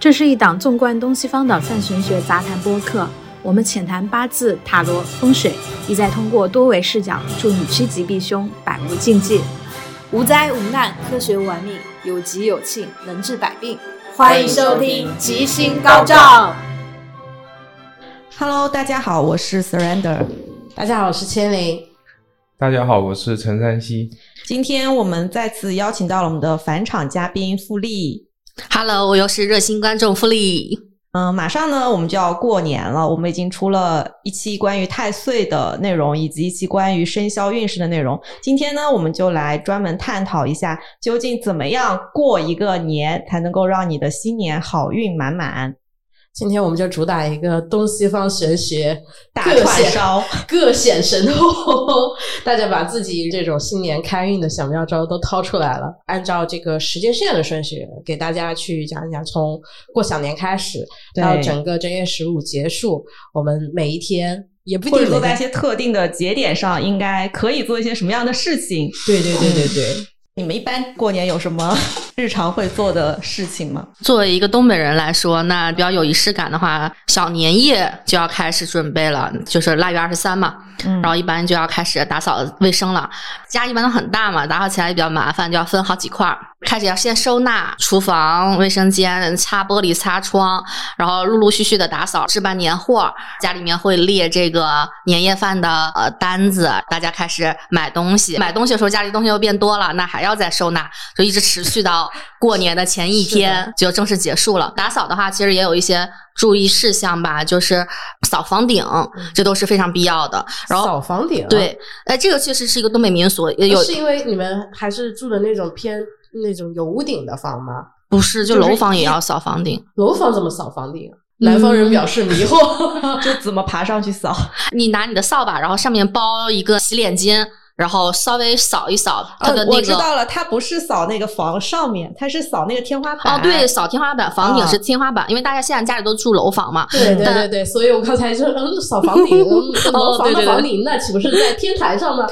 这是一档纵观东西方的泛玄学杂谈播客，我们浅谈八字、塔罗、风水，意在通过多维视角，助你趋吉避凶，百无禁忌。无灾无难，科学玩命，有吉有庆，能治百病。欢迎收听《吉星高照》。Hello，大家好，我是 Surrender。大家好，我是千灵。大家好，我是陈山西。今天我们再次邀请到了我们的返场嘉宾傅丽。Hello，我又是热心观众富丽。嗯，马上呢，我们就要过年了。我们已经出了一期关于太岁的内容，以及一期关于生肖运势的内容。今天呢，我们就来专门探讨一下，究竟怎么样过一个年才能够让你的新年好运满满。今天我们就主打一个东西方玄学大串烧，各显神通，大家把自己这种新年开运的小妙招都掏出来了。按照这个时间线的顺序，给大家去讲一讲，从过小年开始到整个正月十五结束，我们每一天也不一或者定每天说在一些特定的节点上，应该可以做一些什么样的事情？对对对对对。你们一般过年有什么 日常会做的事情吗？作为一个东北人来说，那比较有仪式感的话，小年夜就要开始准备了，就是腊月二十三嘛，嗯然后一般就要开始打扫卫生了。家一般都很大嘛，打扫起来也比较麻烦，就要分好几块儿。开始要先收纳厨房、卫生间，擦玻璃、擦窗，然后陆陆续续的打扫，置办年货。家里面会列这个年夜饭的呃单子，大家开始买东西。买东西的时候，家里东西又变多了，那还要再收纳，就一直持续到过年的前一天就正式结束了。打扫的话，其实也有一些注意事项吧，就是扫房顶，这都是非常必要的。然后扫房顶，对，哎，这个确实是一个东北民俗，也有是因为你们还是住的那种偏那种有屋顶的房吗？不是就楼房也要扫房顶。楼房怎么扫房顶啊？南方人表示迷惑。就怎么爬上去扫？你拿你的扫把，然后上面包一个洗脸巾，然后稍微扫一扫它的哦我那个。知道了，它不是扫那个房上面，它是扫那个天花板。哦，对，扫天花板，房顶啊是天花板，因为大家现在家里都住楼房嘛。对对对对，所以我刚才就嗯，扫房顶，嗯楼房的房顶，那岂不是在天台上吗？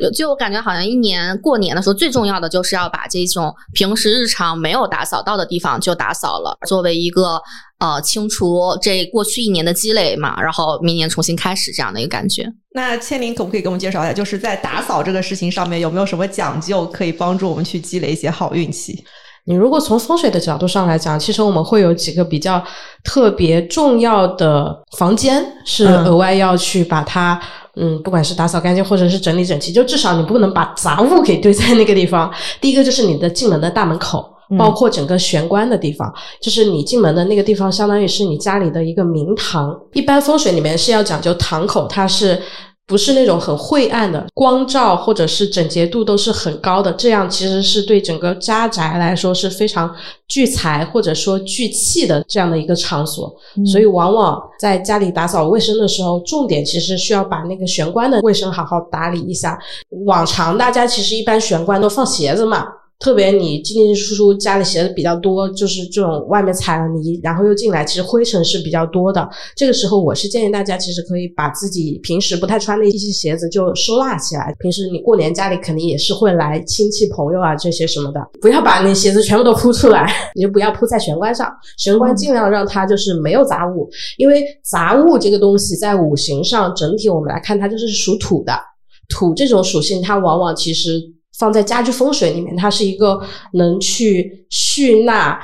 有就我感觉好像一年过年的时候，最重要的就是要把这种平时日常没有打扫到的地方就打扫了，作为一个呃清除这过去一年的积累嘛，然后明年重新开始这样的一个感觉。那千灵可不可以给我们介绍一下，就是在打扫这个事情上面有没有什么讲究，可以帮助我们去积累一些好运气？你如果从风水的角度上来讲，其实我们会有几个比较特别重要的房间，是嗯额外要去把它。嗯，不管是打扫干净或者是整理整齐，就至少你不能把杂物给堆在那个地方。第一个就是你的进门的大门口，嗯包括整个玄关的地方，就是你进门的那个地方，相当于是你家里的一个明堂。一般风水里面是要讲究堂口，它是不是那种很晦暗的，光照或者是整洁度都是很高的，这样其实是对整个家宅来说是非常聚财或者说聚气的这样的一个场所。所以往往在家里打扫卫生的时候，重点其实需要把那个玄关的卫生好好打理一下。往常大家其实一般玄关都放鞋子嘛。特别你进进出出，家里鞋子比较多，就是这种外面踩了泥，然后又进来，其实灰尘是比较多的。这个时候，我是建议大家其实可以把自己平时不太穿的一些鞋子就收纳起来。平时你过年家里肯定也是会来亲戚朋友啊这些什么的，不要把那鞋子全部都铺出来，你就不要铺在玄关上。玄关尽量让它就是没有杂物，因为杂物这个东西在五行上整体我们来看，它就是属土的。土这种属性，它往往其实放在家居风水里面，它是一个能去蓄纳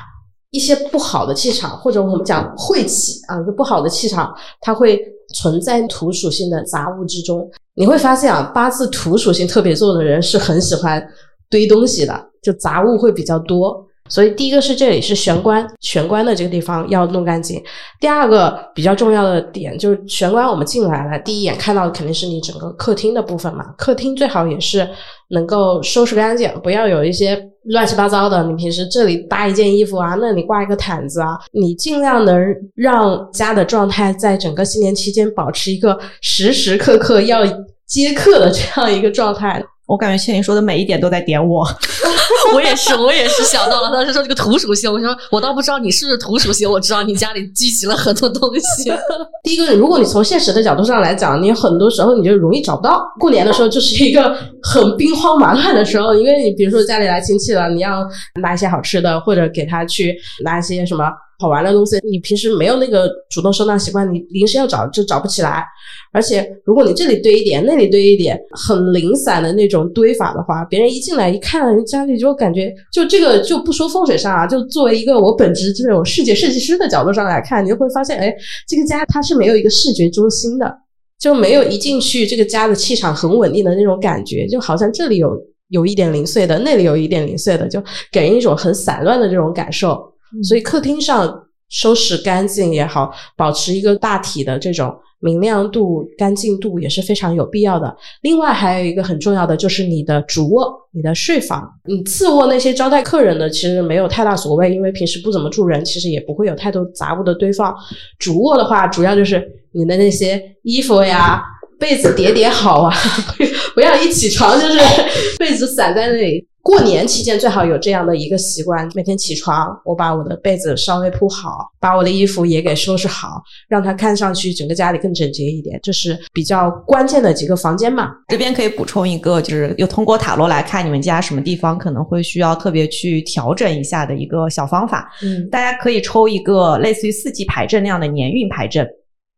一些不好的气场，或者我们讲晦气啊，就不好的气场，它会存在土属性的杂物之中。你会发现啊，八字土属性特别重的人是很喜欢堆东西的，就杂物会比较多。所以第一个是这里是玄关，玄关的这个地方要弄干净。第二个比较重要的点就是玄关，我们进来了，第一眼看到的肯定是你整个客厅的部分嘛。客厅最好也是能够收拾干净，不要有一些乱七八糟的。你平时这里搭一件衣服啊，那里挂一个毯子啊，你尽量能让家的状态在整个新年期间保持一个时时刻刻要接客的这样一个状态。我感觉千灵说的每一点都在点我。我也是，我也是想到了，当时说这个土属性，我说我倒不知道你是不是土属性，我知道你家里聚集了很多东西。第一个，如果你从现实的角度上来讲，你很多时候你就容易找不到。过年的时候就是一个很兵荒马乱的时候，因为你比如说家里来亲戚了，你要拿一些好吃的，或者给他去拿一些什么好玩的东西，你平时没有那个主动收纳习惯，你临时要找就找不起来。而且，如果你这里堆一点，那里堆一点，很零散的那种堆法的话，别人一进来一看，家里就感觉就这个就不说风水上啊，就作为一个我本职这种视觉设计师的角度上来看，你就会发现，哎，这个家它是没有一个视觉中心的，就没有一进去这个家的气场很稳定的那种感觉，就好像这里有。有一点零碎的，那里有一点零碎的，就给人一种很散乱的这种感受。所以客厅上收拾干净也好，保持一个大体的这种明亮度、干净度也是非常有必要的。另外还有一个很重要的就是你的主卧、你的睡房。你次卧那些招待客人的其实没有太大所谓，因为平时不怎么住人，其实也不会有太多杂物的堆放。主卧的话，主要就是你的那些衣服呀。被子叠叠好啊，不要一起床就是 被子散在那里。过年期间最好有这样的一个习惯：每天起床，我把我的被子稍微铺好，把我的衣服也给收拾好，让它看上去整个家里更整洁一点。这是比较关键的几个房间嘛。这边可以补充一个，就是又通过塔罗来看你们家什么地方可能会需要特别去调整一下的一个小方法。嗯，大家可以抽一个类似于四季牌阵那样的年运牌阵。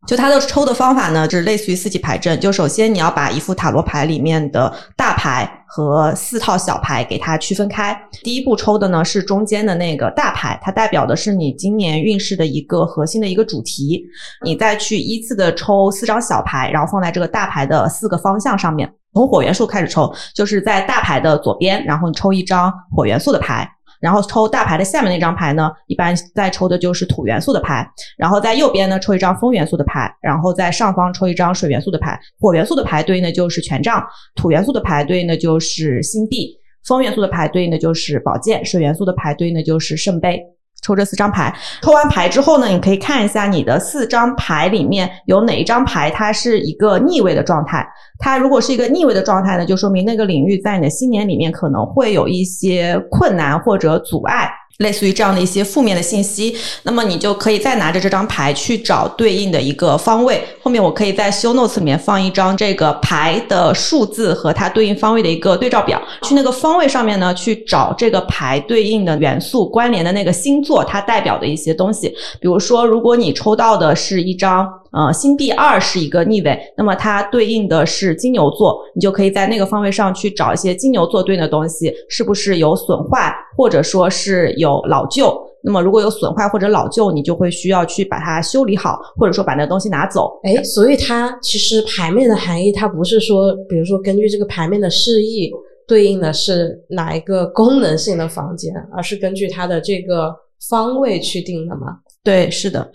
就它的抽的方法呢，就是类似于四季牌阵。就首先你要把一副塔罗牌里面的大牌和四套小牌给它区分开。第一步抽的呢是中间的那个大牌，它代表的是你今年运势的一个核心的一个主题。你再去依次的抽四张小牌，然后放在这个大牌的四个方向上面，从火元素开始抽，就是在大牌的左边，然后你抽一张火元素的牌。然后抽大牌的下面那张牌呢，一般再抽的就是土元素的牌。然后在右边呢抽一张风元素的牌，然后在上方抽一张水元素的牌。火元素的牌对应的就是权杖，土元素的牌对应的就是星币，风元素的牌对应的就是宝剑，水元素的牌对应的就是圣杯。抽这四张牌，抽完牌之后呢，你可以看一下你的四张牌里面有哪一张牌它是一个逆位的状态。它如果是一个逆位的状态呢，就说明那个领域在你的新年里面可能会有一些困难或者阻碍。类似于这样的一些负面的信息，那么你就可以再拿着这张牌去找对应的一个方位。后面我可以在修 notes 里面放一张这个牌的数字和它对应方位的一个对照表，去那个方位上面呢去找这个牌对应的元素关联的那个星座，它代表的一些东西。比如说，如果你抽到的是一张。呃，星币二是一个逆位，那么它对应的是金牛座，你就可以在那个方位上去找一些金牛座对应的东西，是不是有损坏，或者说是有老旧？那么如果有损坏或者老旧，你就会需要去把它修理好，或者说把那东西拿走。哎，所以它其实牌面的含义，它不是说，比如说根据这个牌面的示意对应的是哪一个功能性的房间，而是根据它的这个方位去定的吗？对，是的。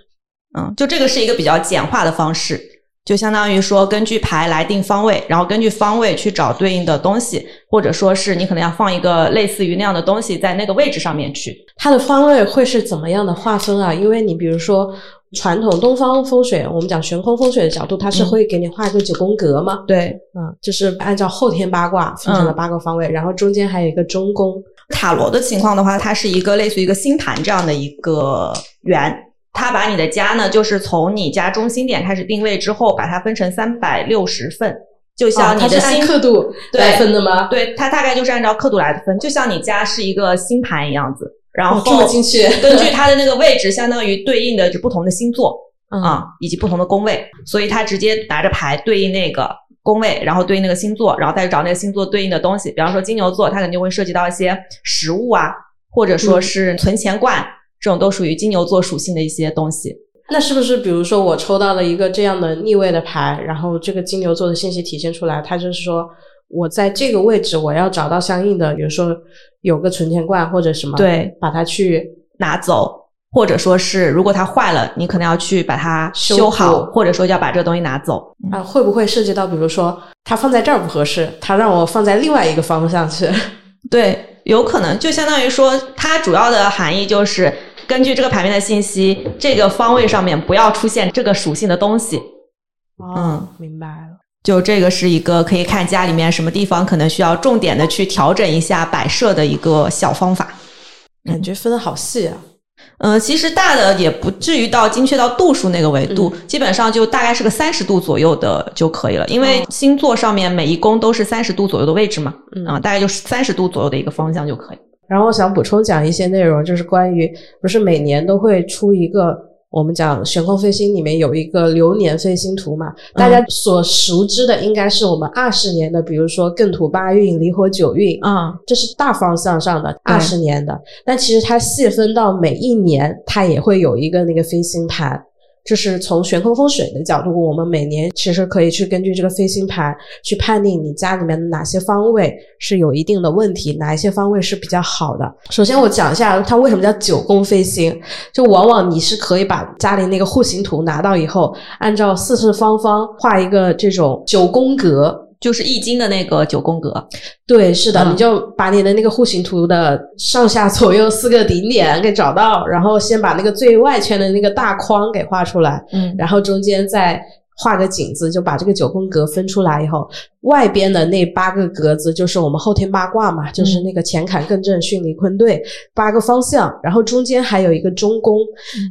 嗯，就这个是一个比较简化的方式，就相当于说根据牌来定方位，然后根据方位去找对应的东西，或者说是你可能要放一个类似于那样的东西在那个位置上面去。它的方位会是怎么样的划分啊？因为你比如说传统东方风水，我们讲悬空风水的角度，它是会给你画一个九宫格吗？对，嗯，就是按照后天八卦分成了八个方位，然后中间还有一个中宫。塔罗的情况的话，它是一个类似于一个星盘这样的一个圆。它把你的家呢，就是从你家中心点开始定位之后，把它分成三百六十份，就像你的星刻度来分的吗？对，它大概就是按照刻度来分，就像你家是一个星盘一样子。然后住进去，根据它的那个位置，相当于对应的就不同的星座啊，以及不同的宫位，所以它直接拿着牌对应那个宫位，然后对应那个星座，然后再找那个星座对应的东西。比方说金牛座，它肯定会涉及到一些食物啊，或者说是存钱罐。这种都属于金牛座属性的一些东西。那是不是比如说我抽到了一个这样的逆位的牌，然后这个金牛座的信息体现出来，它就是说我在这个位置我要找到相应的，比如说有个存钱罐或者什么，对，把它去拿走，或者说是如果它坏了，你可能要去把它修好，或者说要把这个东西拿走。啊，会不会涉及到比如说它放在这儿不合适，它让我放在另外一个方向去？对，有可能就相当于说它主要的含义就是。根据这个牌面的信息，这个方位上面不要出现这个属性的东西。嗯，明白了。就这个是一个可以看家里面什么地方可能需要重点的去调整一下摆设的一个小方法。感觉分的好细啊。嗯，其实大的也不至于到精确到度数那个维度，基本上就大概是个三十度左右的就可以了。因为星座上面每一宫都是三十度左右的位置嘛，啊，大概就是三十度左右的一个方向就可以。然后我想补充讲一些内容，就是关于不是每年都会出一个我们讲悬空飞星里面有一个流年飞星图嘛，大家所熟知的应该是我们二十年的，比如说艮土八运、离火九运，啊，这是大方向上的二十年的。但其实它细分到每一年，它也会有一个那个飞星盘。就是从悬空风水的角度，我们每年其实可以去根据这个飞星盘去判定你家里面的哪些方位是有一定的问题，哪一些方位是比较好的。首先我讲一下它为什么叫九宫飞星，就往往你是可以把家里那个户型图拿到以后，按照四四方方画一个这种九宫格。就是易经的那个九宫格，对，是的，嗯你就把你的那个户型图的上下左右四个顶点给找到，然后先把那个最外圈的那个大框给画出来，嗯然后中间再画个井字，就把这个九宫格分出来以后，外边的那八个格子就是我们后天八卦嘛，就是那个乾坎艮震巽离坤兑八个方向，然后中间还有一个中宫。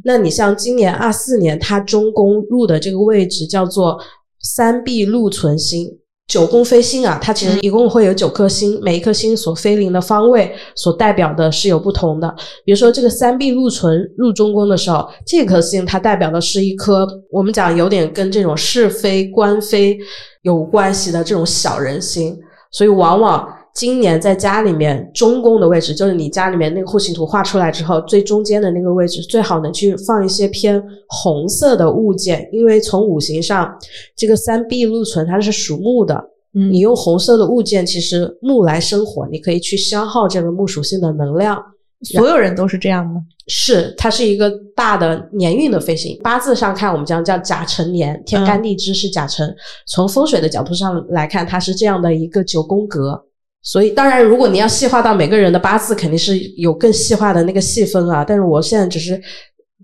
那你像今年二四年，它中宫入的这个位置叫做三碧禄存星。九宫飞星啊，它其实一共会有九颗星，每一颗星所飞临的方位所代表的是有不同的。比如说这个三碧禄存入中宫的时候，这颗星它代表的是一颗我们讲有点跟这种是非官非有关系的这种小人星，所以往往今年在家里面中宫的位置，就是你家里面那个户型图画出来之后，最中间的那个位置最好能去放一些偏红色的物件，因为从五行上，这个三碧禄存它是属木的，嗯你用红色的物件，其实木来生火，你可以去消耗这个木属性的能量。所有人都是这样吗？是，它是一个大的年运的飞行。八字上看，我们讲叫甲辰年，天干地支是甲辰。从风水的角度上来看，它是这样的一个九宫格。所以，当然，如果你要细化到每个人的八字，肯定是有更细化的那个细分啊。但是我现在只是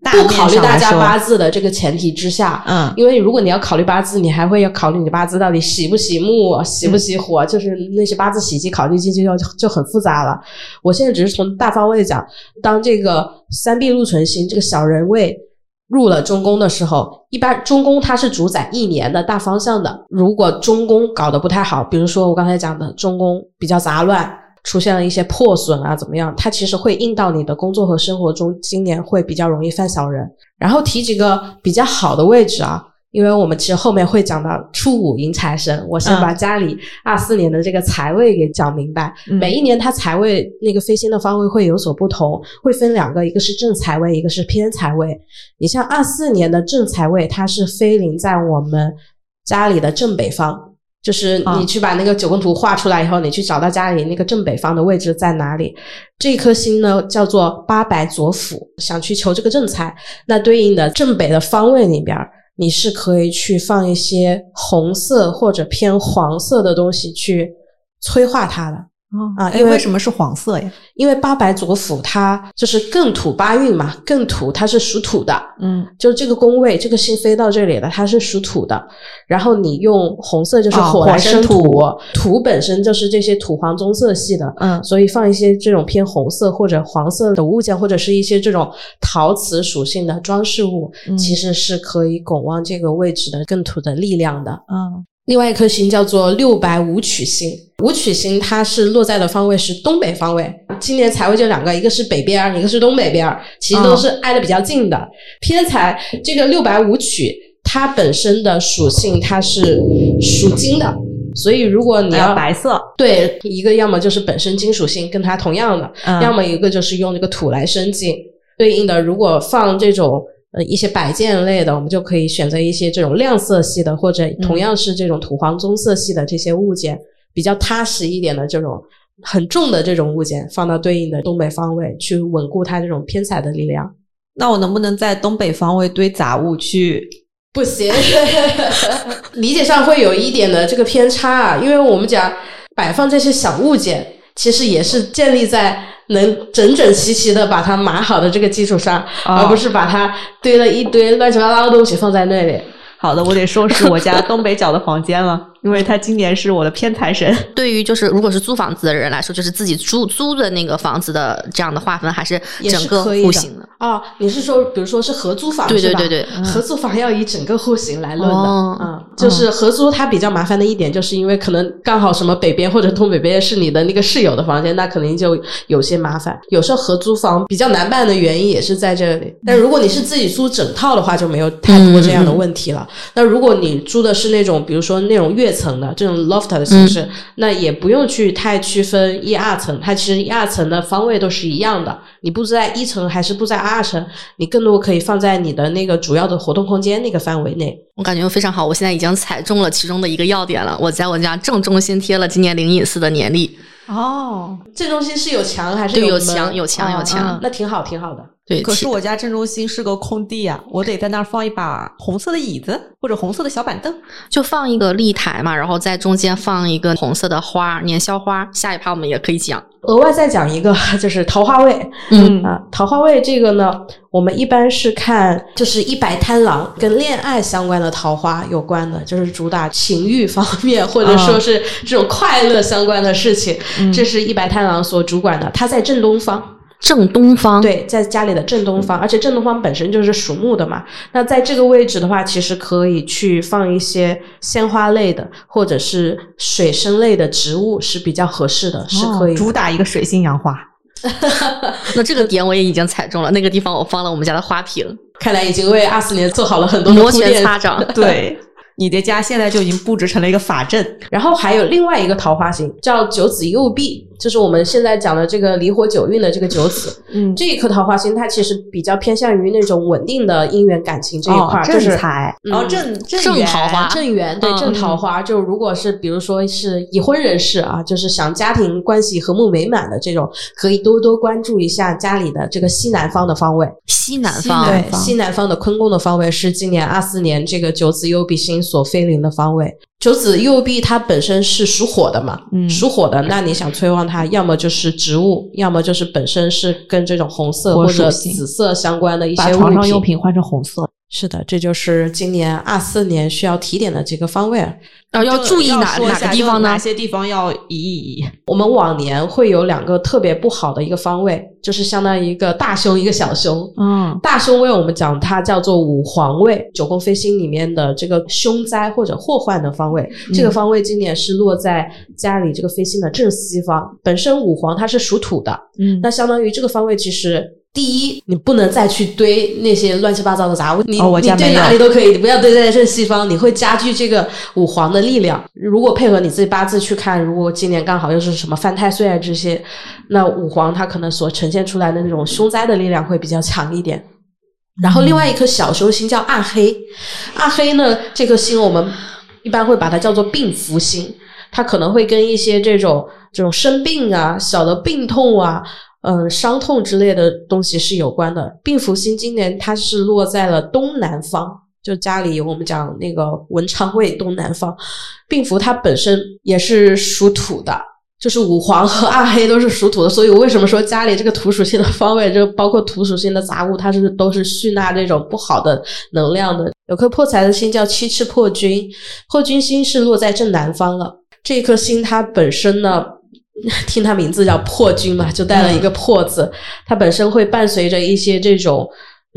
大不考虑大家八字的这个前提之下，嗯因为如果你要考虑八字，你还会要考虑你的八字到底喜不喜木、喜不喜火，就是那些八字喜忌考虑进去就就很复杂了。我现在只是从大方位讲，当这个三碧禄存星这个小人位入了中宫的时候，一般中宫它是主宰一年的大方向的。如果中宫搞得不太好，比如说我刚才讲的中宫比较杂乱。出现了一些破损啊，怎么样？它其实会印到你的工作和生活中，今年会比较容易犯小人。然后提几个比较好的位置啊，因为我们其实后面会讲到初五迎财神，我先嗯把家里二四年的这个财位给讲明白。嗯每一年它财位那个飞星的方位会有所不同，会分两个，一个是正财位，一个是偏财位。你像二四年的正财位，它是飞临在我们家里的正北方。就是啊你去把那个九宫图画出来以后，你去找到家里那个正北方的位置在哪里。这颗星呢叫做八白左辅，想去求这个正财，那对应的正北的方位里边儿，你是可以去放一些红色或者偏黄色的东西去催化它的。啊哎因为为什么是黄色呀？因为八白左辅它就是艮土八运嘛，艮土它是属土的，嗯就这个宫位，这个星飞到这里了，它是属土的。然后你用红色就是哦火生生土，土土本身就是这些土黄棕色系的，嗯所以放一些这种偏红色或者黄色的物件，或者是一些这种陶瓷属性的装饰物，嗯其实是可以拱旺这个位置的艮土的力量的。嗯另外一颗星叫做六白五曲星，五曲星它是落在的方位是东北方位。今年财位就两个，一个是北边儿，一个是东北边儿，其实都是挨得比较近的。偏财这个六白五曲，它本身的属性它是属金的，所以如果你要要白色，对一个，要么就是本身金属性跟它同样的，嗯要么一个就是用这个土来生金。对应的，如果放这种呃一些摆件类的，我们就可以选择一些这种亮色系的，或者同样是这种土黄棕色系的这些物件，比较踏实一点的这种很重的这种物件，放到对应的东北方位去稳固它这种偏财的力量。那我能不能在东北方位堆杂物去？不行，理解上会有一点的这个偏差啊，因为我们讲摆放这些小物件，其实也是建立在能整整齐齐的把它码好的这个基础上，哦而不是把它堆了一堆乱七八糟的东西放在那里。好的，我得收拾我家东北角的房间了，因为他今年是我的偏财神。对于就是如果是租房子的人来说，就是自己租租的那个房子的这样的划分，还是也整个户型的。哦，你是说，比如说是合租房对？对对对合租房要以整个户型来论的，哦嗯。就是合租它比较麻烦的一点，就是因为可能刚好什么北边或者东北边是你的那个室友的房间，那肯定就有些麻烦。有时候合租房比较难办的原因也是在这里。但如果你是自己租整套的话，就没有太多这样的问题了。那如果你租的是那种，比如说那种跃层的这种 loft 的形式，那也不用去太区分一二层，它其实一二层的方位都是一样的。你布置在一层还是布在二层，你更多可以放在你的那个主要的活动空间那个范围内。我感觉非常好，我现在已经踩中了其中的一个要点了。我在我家正中心贴了今年灵隐寺的年历。哦，正中心是有墙还是对，有门墙，有墙，有墙。那挺好，挺好的。对，可是我家正中心是个空地啊，我得在那儿放一把红色的椅子或者红色的小板凳。就放一个立台嘛，然后在中间放一个红色的花，年宵花。下一趴我们也可以讲。额外再讲一个，就是桃花位。嗯啊，桃花位这个呢，我们一般是看就是一白贪狼跟恋爱相关的桃花有关的，就是主打情欲方面或者说是这种快乐相关的事情，这是一白贪狼所主管的。它在正东方，正东方，，对，在家里的正东方，而且正东方本身就是属木的嘛。那在这个位置的话，其实可以去放一些鲜花类的或者是水生类的植物是比较合适的，是可以主打一个水性杨花。那这个点我也已经踩中了。那个地方我放了我们家的花瓶，看来已经为二四年做好了很多摩拳。擦掌。对，你的家现在就已经布置成了一个法阵。然后还有另外一个桃花型叫九子右弼，就是我们现在讲的这个离火九运的这个九子。嗯，这一颗桃花星，它其实比较偏向于那种稳定的姻缘感情这一块正财，嗯然后正正桃花正缘对嗯正桃花，就如果是比如说是已婚人士啊，就是想家庭关系和睦美满的这种，可以多多关注一下家里的这个西南方的方位。西南方，西南对，西南方的坤宫的方位是今年二四年这个九子右弼星所飞临的方位。九子右臂它本身是属火的嘛，嗯属火的，那你想催旺它，要么就是植物，要么就是本身是跟这种红色或者紫色相关的一些物品床上用。品换成红色。是的，这就是今年二四年需要提点的几个方位。然后要注意哪哪说一下个地方呢哪？些地方要移一移？我们往年会有两个特别不好的一个方位，就是相当于一个大凶一个小凶。嗯，大凶位我们讲它叫做五黄位，九宫飞星里面的这个凶灾或者祸患的方位。这个方位今年是落在家里这个飞星的正西方。本身五黄它是属土的，嗯那相当于这个方位其实。第一，你不能再去堆那些乱七八糟的杂物，你、哦我家你堆哪里都可以，你不要堆在正西方，你会加剧这个五黄的力量。如果配合你自己八字去看，如果今年刚好又是什么犯太岁啊这些，那五黄它可能所呈现出来的那种凶灾的力量会比较强一点。然后另外一颗小凶星叫暗黑，暗黑呢这颗星我们一般会把它叫做病符星，它可能会跟一些这种这种生病啊、小的病痛啊、嗯、伤痛之类的东西是有关的。病符星今年它是落在了东南方，就家里我们讲那个文昌位东南方，病符它本身也是属土的。就是五黄和暗黑都是属土的，所以我为什么说家里这个土属性的方位，就包括土属性的杂物，它是都是蓄纳这种不好的能量的。有颗破财的星叫七赤破军，破军星是落在正南方了。这颗星它本身呢，听它名字叫破军嘛，就带了一个破字，它本身会伴随着一些这种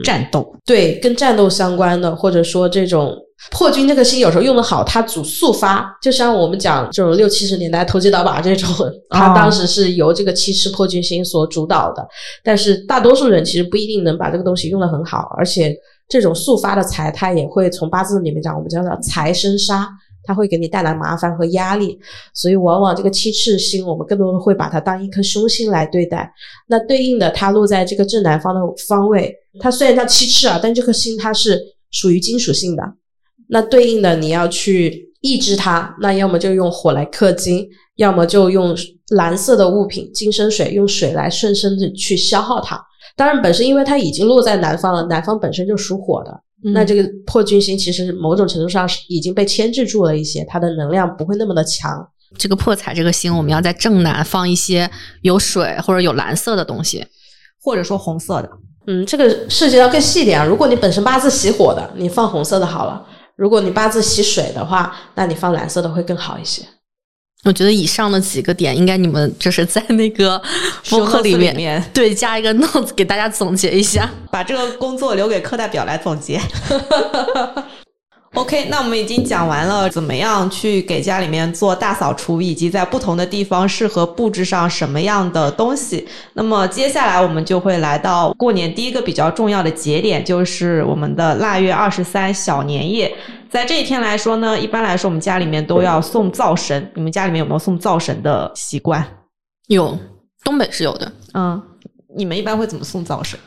战斗。对，跟战斗相关的，或者说这种破军这个星有时候用的好，它主速发，就像我们讲这种六七十年代投机倒把这种，它当时是由这个七赤破军星所主导的。但是大多数人其实不一定能把这个东西用的很好，而且这种速发的财，它也会从八字里面讲，我们叫做财生杀。它会给你带来麻烦和压力，所以往往这个七赤星，我们更多的会把它当一颗凶星来对待。那对应的，它落在这个正南方的方位，它虽然叫七赤啊，但这颗星它是属于金属性的。那对应的，你要去抑制它，那要么就用火来克金，要么就用蓝色的物品金生水，用水来顺生的去消耗它。当然，本身因为它已经落在南方了，南方本身就属火的，那这个破军星其实某种程度上是已经被牵制住了一些，它的能量不会那么的强。这个破财这个星，我们要在正南放一些有水或者有蓝色的东西。或者说红色的，嗯，这个涉及到更细一点啊。如果你本身八字喜火的，你放红色的好了；如果你八字喜水的话，那你放蓝色的会更好一些。我觉得以上的几个点，应该你们就是在那个 博客里面对加一个 notes 给大家总结一下。把这个工作留给课代表来总结。OK，那我们已经讲完了怎么样去给家里面做大扫除，以及在不同的地方适合布置上什么样的东西。那么接下来我们就会来到过年第一个比较重要的节点，就是我们的腊月二十三小年夜。在这一天来说呢，一般来说我们家里面都要送灶神。你们家里面有没有送灶神的习惯？有，东北是有的。嗯，你们一般会怎么送灶神？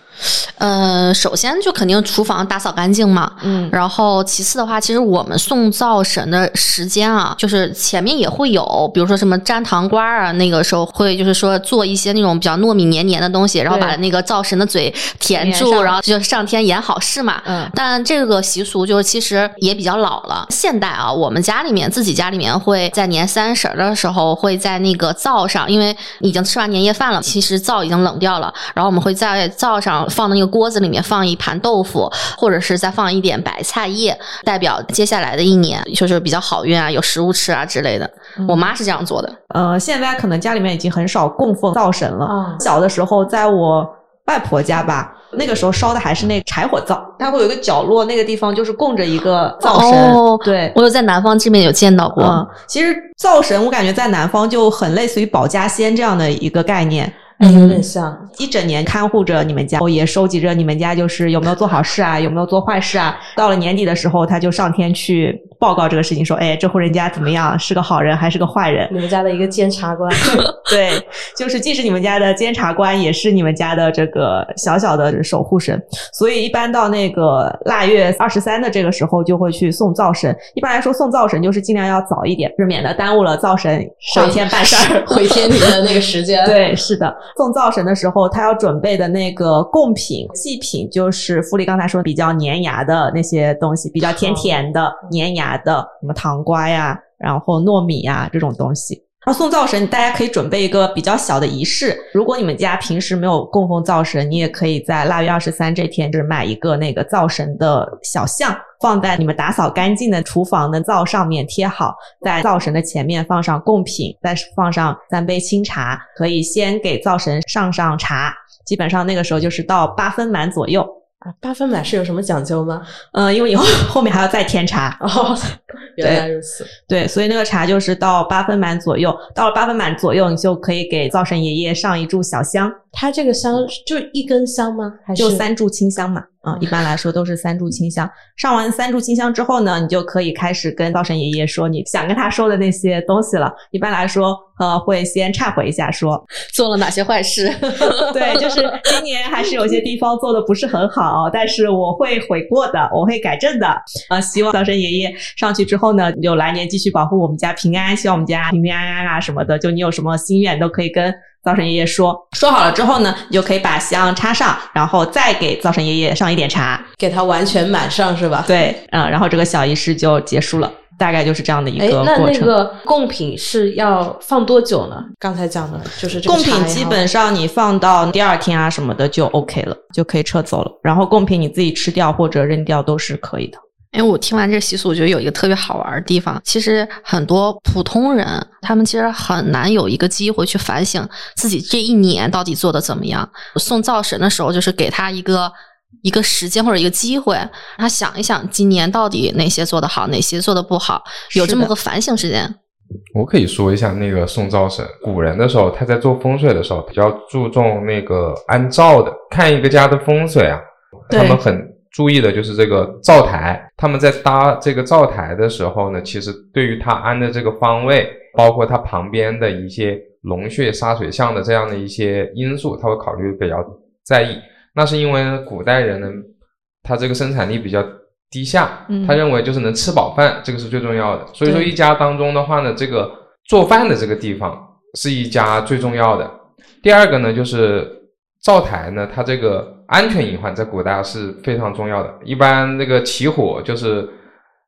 呃，首先就肯定厨房打扫干净嘛，嗯然后其次的话，其实我们送灶神的时间啊，就是前面也会有，比如说什么粘糖瓜啊，那个时候会就是说做一些那种比较糯米黏黏的东西，然后把那个灶神的嘴填住，然后就上天演好事嘛。嗯但这个习俗就是其实也比较老了。现代啊，我们家里面自己家里面会在年三十儿的时候会在那个灶上，因为已经吃完年夜饭了，其实灶已经冷掉了，然后我们会在灶上放那个锅子里面放一盘豆腐，或者是再放一点白菜叶，代表接下来的一年就是比较好运啊，有食物吃啊之类的。我妈是这样做的。呃，现在可能家里面已经很少供奉灶神了。啊小的时候，在我外婆家吧，那个时候烧的还是那柴火灶，它会有一个角落，那个地方就是供着一个灶神。哦对，我有在南方这边有见到过。嗯，其实灶神我感觉在南方就很类似于保家仙这样的一个概念。哎，有点像。一整年看护着你们家，也收集着你们家就是有没有做好事啊，有没有做坏事啊。到了年底的时候，他就上天去报告这个事情，说：“哎，这户人家怎么样？是个好人还是个坏人？”你们家的一个监察官，对，就是既是你们家的监察官，也是你们家的这个小小的守护神。所以一般到那个腊月二十三的这个时候，就会去送灶神。一般来说，送灶神就是尽量要早一点，是免得耽误了灶神上天办事儿。回天庭的那个时间。对，是的，送灶神的时候，他要准备的那个贡品、祭品，就是傅丽刚才说比较粘牙的那些东西，比较甜甜的、粘牙的，什么糖瓜呀，然后糯米呀这种东西。然后送灶神，大家可以准备一个比较小的仪式。如果你们家平时没有供奉灶神，你也可以在腊月二十三这天，就是买一个那个灶神的小像，放在你们打扫干净的厨房的灶上面贴好，在灶神的前面放上贡品，再放上三杯清茶，可以先给灶神上上茶。基本上那个时候就是到八分满左右，啊，八分满是有什么讲究吗？嗯、因为以后后面还要再添茶，哦，原来如此。对，所以那个茶就是到八分满左右，到了八分满左右，你就可以给灶神爷爷上一炷小香，它这个香就一根香吗？还是就三炷清香嘛，啊、一般来说都是三炷清香。上完三炷清香之后呢，你就可以开始跟灶神爷爷说你想跟他说的那些东西了。一般来说，呃，会先忏悔一下说，做了哪些坏事？对，就是今年还是有些地方做的不是很好，但是我会悔过的，我会改正的。呃，希望灶神爷爷上去之后呢，你就来年继续保护我们家平安，希望我们家平平安安啊什么的。就你有什么心愿都可以跟灶神爷爷说。说好了之后呢，你就可以把香插上，然后再给灶神爷爷上一点茶。给它完全满上是吧？。对，嗯，然后这个小仪式就结束了，大概就是这样的一哎个，过程。那那个贡品是要放多久呢？刚才讲的就是这个贡品基本上你放到第二天啊什么的就 OK 了，就可以撤走了。然后贡品你自己吃掉或者扔掉都是可以的。哎，我听完这习俗，我觉得有一个特别好玩的地方。其实很多普通人，他们其实很难有一个机会去反省自己这一年到底做的怎么样。送灶神的时候，就是给他一个一个时间或者一个机会，让他想一想今年到底哪些做得好，哪些做得不好，有这么个反省时间。我可以说一下那个送灶神。古人的时候，他在做风水的时候比较注重那个安灶的，看一个家的风水啊，他们很注意的就是这个灶台。他们在搭这个灶台的时候呢，其实对于它安的这个方位，包括它旁边的一些龙穴沙水巷的这样的一些因素，他会考虑比较在意。那是因为，古代人呢，他这个生产力比较低下，嗯他认为就是能吃饱饭，这个是最重要的。所以说，一家当中的话呢，这个做饭的这个地方是一家最重要的。第二个呢，就是灶台呢，它这个安全隐患在古代是非常重要的。一般那个起火就是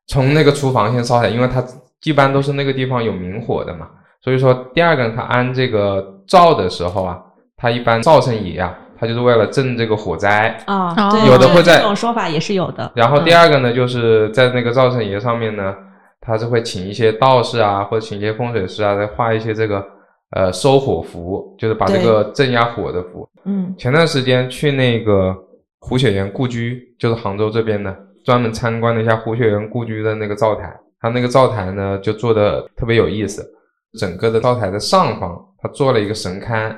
从那个厨房先烧起来，因为它一般都是那个地方有明火的嘛。所以说，第二个呢，它安这个灶的时候啊，它一般灶神爷啊，他就是为了镇这个火灾。啊有的会在这种说法也是有的。然后第嗯二个呢，就是在那个灶神爷上面呢，他是会请一些道士啊，或者请一些风水师啊，来画一些这个呃收火符，就是把这个镇压火的符。嗯。前段时间去那个胡雪岩故居，就是杭州这边的，专门参观了一下胡雪岩故居的那个灶台，他那个灶台呢就做的特别有意思，整个的灶台的上方他做了一个神龛，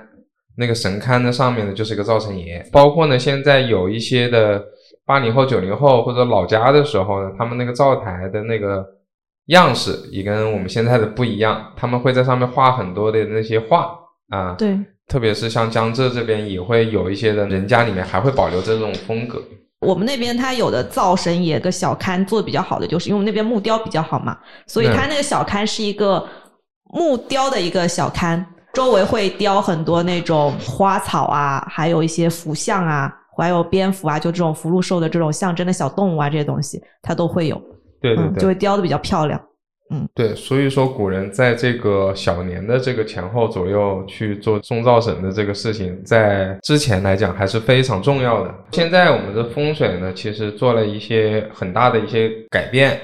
那个神龛的上面呢就是一个灶神爷，包括呢现在有一些的八零后、九零后或者老家的时候呢，他们那个灶台的那个样式也跟我们现在的不一样，他们会在上面画很多的那些画啊，对，特别是像江浙这边也会有一些的人家里面还会保留这种风格。我们那边它有的灶神爷的小龛做的比较好的，就是因为我们那边木雕比较好嘛，所以它那个小龛是一个木雕的一个小龛，周围会雕很多那种花草啊，还有一些福像啊，还有蝙蝠啊，就这种福禄寿的这种象征的小动物啊，这些东西它都会有，嗯，对对对，就会雕的比较漂亮。嗯对，所以说古人在这个小年的这个前后左右去做送灶神的这个事情，在之前来讲还是非常重要的。现在我们的风水呢，其实做了一些很大的一些改变。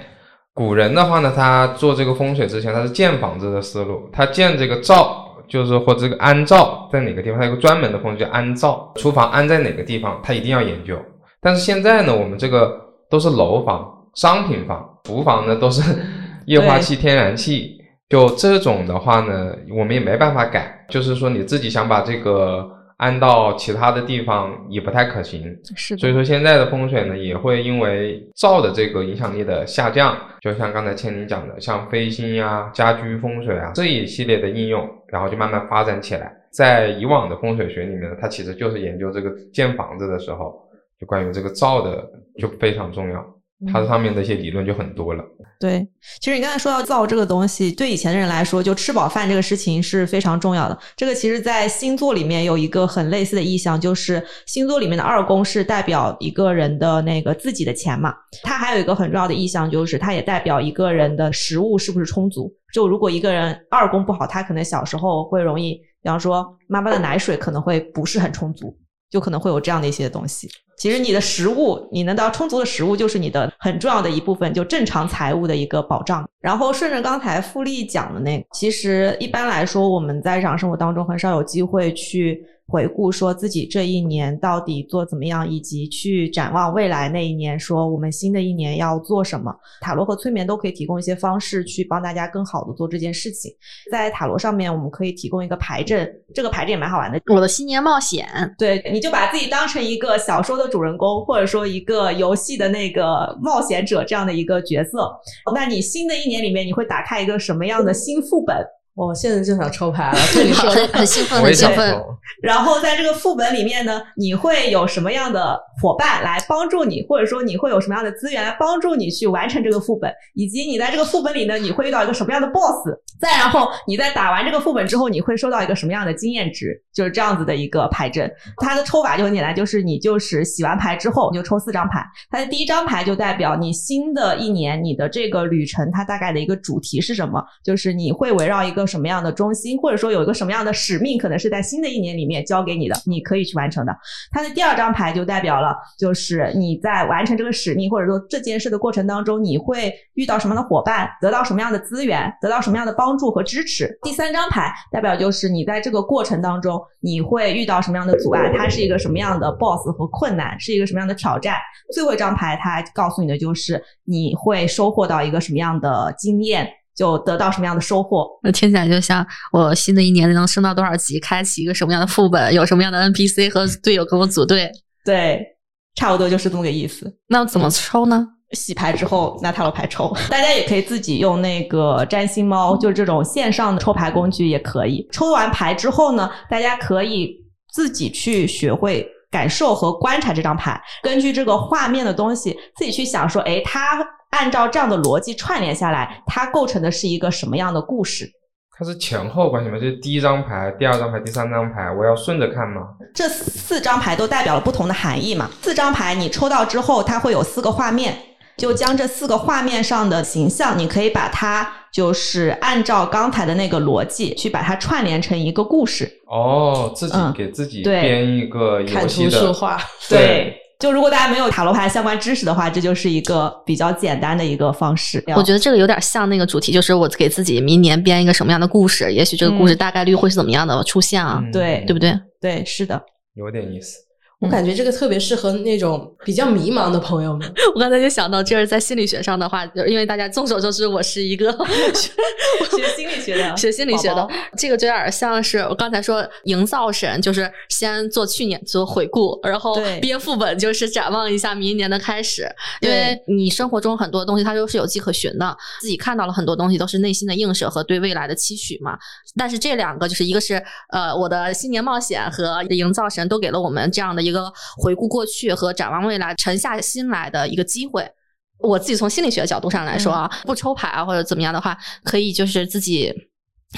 古人的话呢，他做这个风水之前，他是建房子的思路，他建这个灶，就是或这个安灶在哪个地方，他有个专门的风水叫安灶，厨房安在哪个地方，他一定要研究。但是现在呢，我们这个都是楼房、商品房、厨房呢都是。液化气、天然气，就这种的话呢，我们也没办法改。就是说，你自己想把这个安到其他的地方，也不太可行。是，所以说，现在的风水呢，也会因为灶的这个影响力的下降，就像刚才千宁讲的，像飞星呀、家居风水啊这一系列的应用，然后就慢慢发展起来。在以往的风水学里面，它其实就是研究这个建房子的时候，就关于这个灶的就非常重要。它上面的一些理论就很多了。对，其实你刚才说到造这个东西，对以前的人来说，就吃饱饭这个事情是非常重要的。这个其实，在星座里面有一个很类似的意象，就是星座里面的二宫是代表一个人的那个自己的钱嘛。它还有一个很重要的意象，就是它也代表一个人的食物是不是充足。就如果一个人二宫不好，他可能小时候会容易，比方说妈妈的奶水可能会不是很充足，就可能会有这样的一些东西。其实你的食物，你能到充足的食物，就是你的很重要的一部分，就正常财务的一个保障。然后顺着刚才富丽讲的那，其实一般来说，我们在日常生活当中很少有机会去。回顾说自己这一年到底做怎么样，以及去展望未来那一年，说我们新的一年要做什么。塔罗和催眠都可以提供一些方式去帮大家更好的做这件事情。在塔罗上面，我们可以提供一个牌阵，这个牌阵也蛮好玩的。我的新年冒险，对，你就把自己当成一个小说的主人公，或者说一个游戏的那个冒险者这样的一个角色。那你新的一年里面，你会打开一个什么样的新副本？我现在就想抽牌了，对你说很 很兴奋，很兴奋。然后在这个副本里面呢，你会有什么样的伙伴来帮助你，或者说你会有什么样的资源来帮助你去完成这个副本，以及你在这个副本里呢，你会遇到一个什么样的 BOSS？再然后你在打完这个副本之后，你会收到一个什么样的经验值？就是这样子的一个牌阵。它的抽法就很简单，就是你就是洗完牌之后，你就抽四张牌。它的第一张牌就代表你新的一年你的这个旅程，它大概的一个主题是什么？就是你会围绕一个什么样的中心，或者说有一个什么样的使命，可能是在新的一年里面交给你的，你可以去完成的。它的第二张牌就代表了，就是你在完成这个使命或者说这件事的过程当中，你会遇到什么样的伙伴，得到什么样的资源，得到什么样的帮助和支持。第三张牌代表就是你在这个过程当中，你会遇到什么样的阻碍，它是一个什么样的 BOSS 和困难，是一个什么样的挑战。最后一张牌它告诉你的就是你会收获到一个什么样的经验。就得到什么样的收获？那听起来就像我新的一年能升到多少级，开启一个什么样的副本，有什么样的 NPC 和队友跟我组队。对，差不多就是这么个意思。那怎么抽呢？洗牌之后拿塔罗牌抽，大家也可以自己用那个占星猫，就是这种线上的抽牌工具也可以。抽完牌之后呢，大家可以自己去学会感受和观察这张牌，根据这个画面的东西，自己去想说，哎，它。按照这样的逻辑串联下来，它构成的是一个什么样的故事？它是前后关系吗？就是第一张牌、第二张牌、第三张牌，我要顺着看吗？这四张牌都代表了不同的含义嘛？四张牌你抽到之后，它会有四个画面，就将这四个画面上的形象，你可以把它就是按照刚才的那个逻辑去把它串联成一个故事。哦，自己给自己编一个游戏的画，对。就如果大家没有塔罗牌相关知识的话，这就是一个比较简单的一个方式。我觉得这个有点像那个主题，就是我给自己明年编一个什么样的故事，也许这个故事大概率会是怎么样的出现啊？对，对不对？对，是的，有点意思。我感觉这个特别适合那种比较迷茫的朋友们。我刚才就想到，就是在心理学上的话，就因为大家众所周知，我是一个 学心理学的，学心理学的宝宝，这个就有点像是我刚才说营造神，就是先做去年做回顾，然后对编副本就是展望一下明年的开始。因为你生活中很多东西它都是有迹可循的，自己看到了很多东西都是内心的映射和对未来的期许嘛。但是这两个就是一个是呃我的新年冒险和营造神都给了我们这样的一个回顾过去和展望未来、沉下心来的一个机会。我自己从心理学的角度上来说啊，不抽牌啊或者怎么样的话，可以就是自己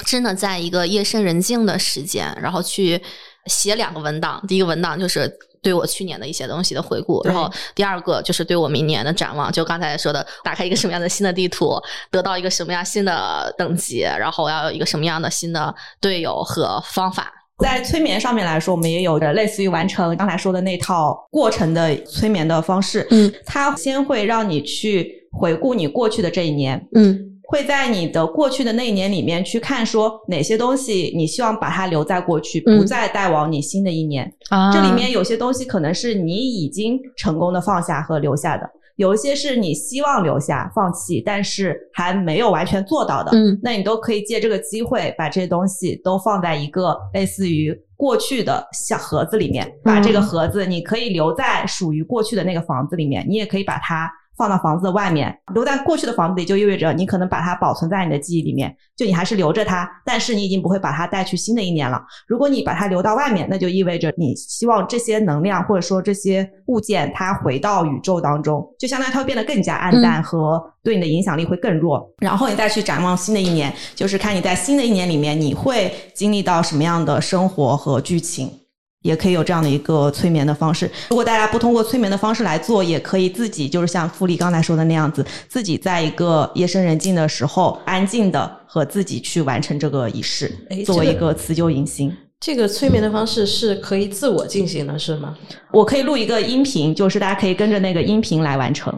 真的在一个夜深人静的时间，然后去写两个文档。第一个文档就是对我去年的一些东西的回顾，然后第二个就是对我明年的展望。就刚才说的，打开一个什么样的新的地图，得到一个什么样新的等级，然后我要有一个什么样的新的队友和方法。在催眠上面来说，我们也有类似于完成刚才说的那套过程的催眠的方式。嗯，它先会让你去回顾你过去的这一年，嗯会在你的过去的那一年里面去看说哪些东西你希望把它留在过去，嗯不再带往你新的一年。啊这里面有些东西可能是你已经成功的放下和留下的，有一些是你希望留下放弃，但是还没有完全做到的。嗯那你都可以借这个机会把这些东西都放在一个类似于过去的小盒子里面，把这个盒子你可以留在属于过去的那个房子里面，你也可以把它。放到房子的外面，留在过去的房子里，就意味着你可能把它保存在你的记忆里面，就你还是留着它，但是你已经不会把它带去新的一年了。如果你把它留到外面，那就意味着你希望这些能量或者说这些物件它回到宇宙当中，就相当于它会变得更加暗淡和对你的影响力会更弱。然后你再去展望新的一年，就是看你在新的一年里面你会经历到什么样的生活和剧情。也可以有这样的一个催眠的方式。如果大家不通过催眠的方式来做，也可以自己就是像傅丽刚才说的那样子，自己在一个夜深人静的时候，安静的和自己去完成这个仪式诶，作为一个辞旧迎新。这个催眠的方式是可以自我进行的，是吗？我可以录一个音频，就是大家可以跟着那个音频来完成。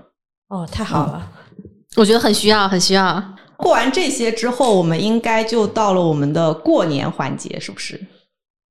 哦，太好了。我觉得很需要，很需要。过完这些之后，我们应该就到了我们的过年环节，是不是？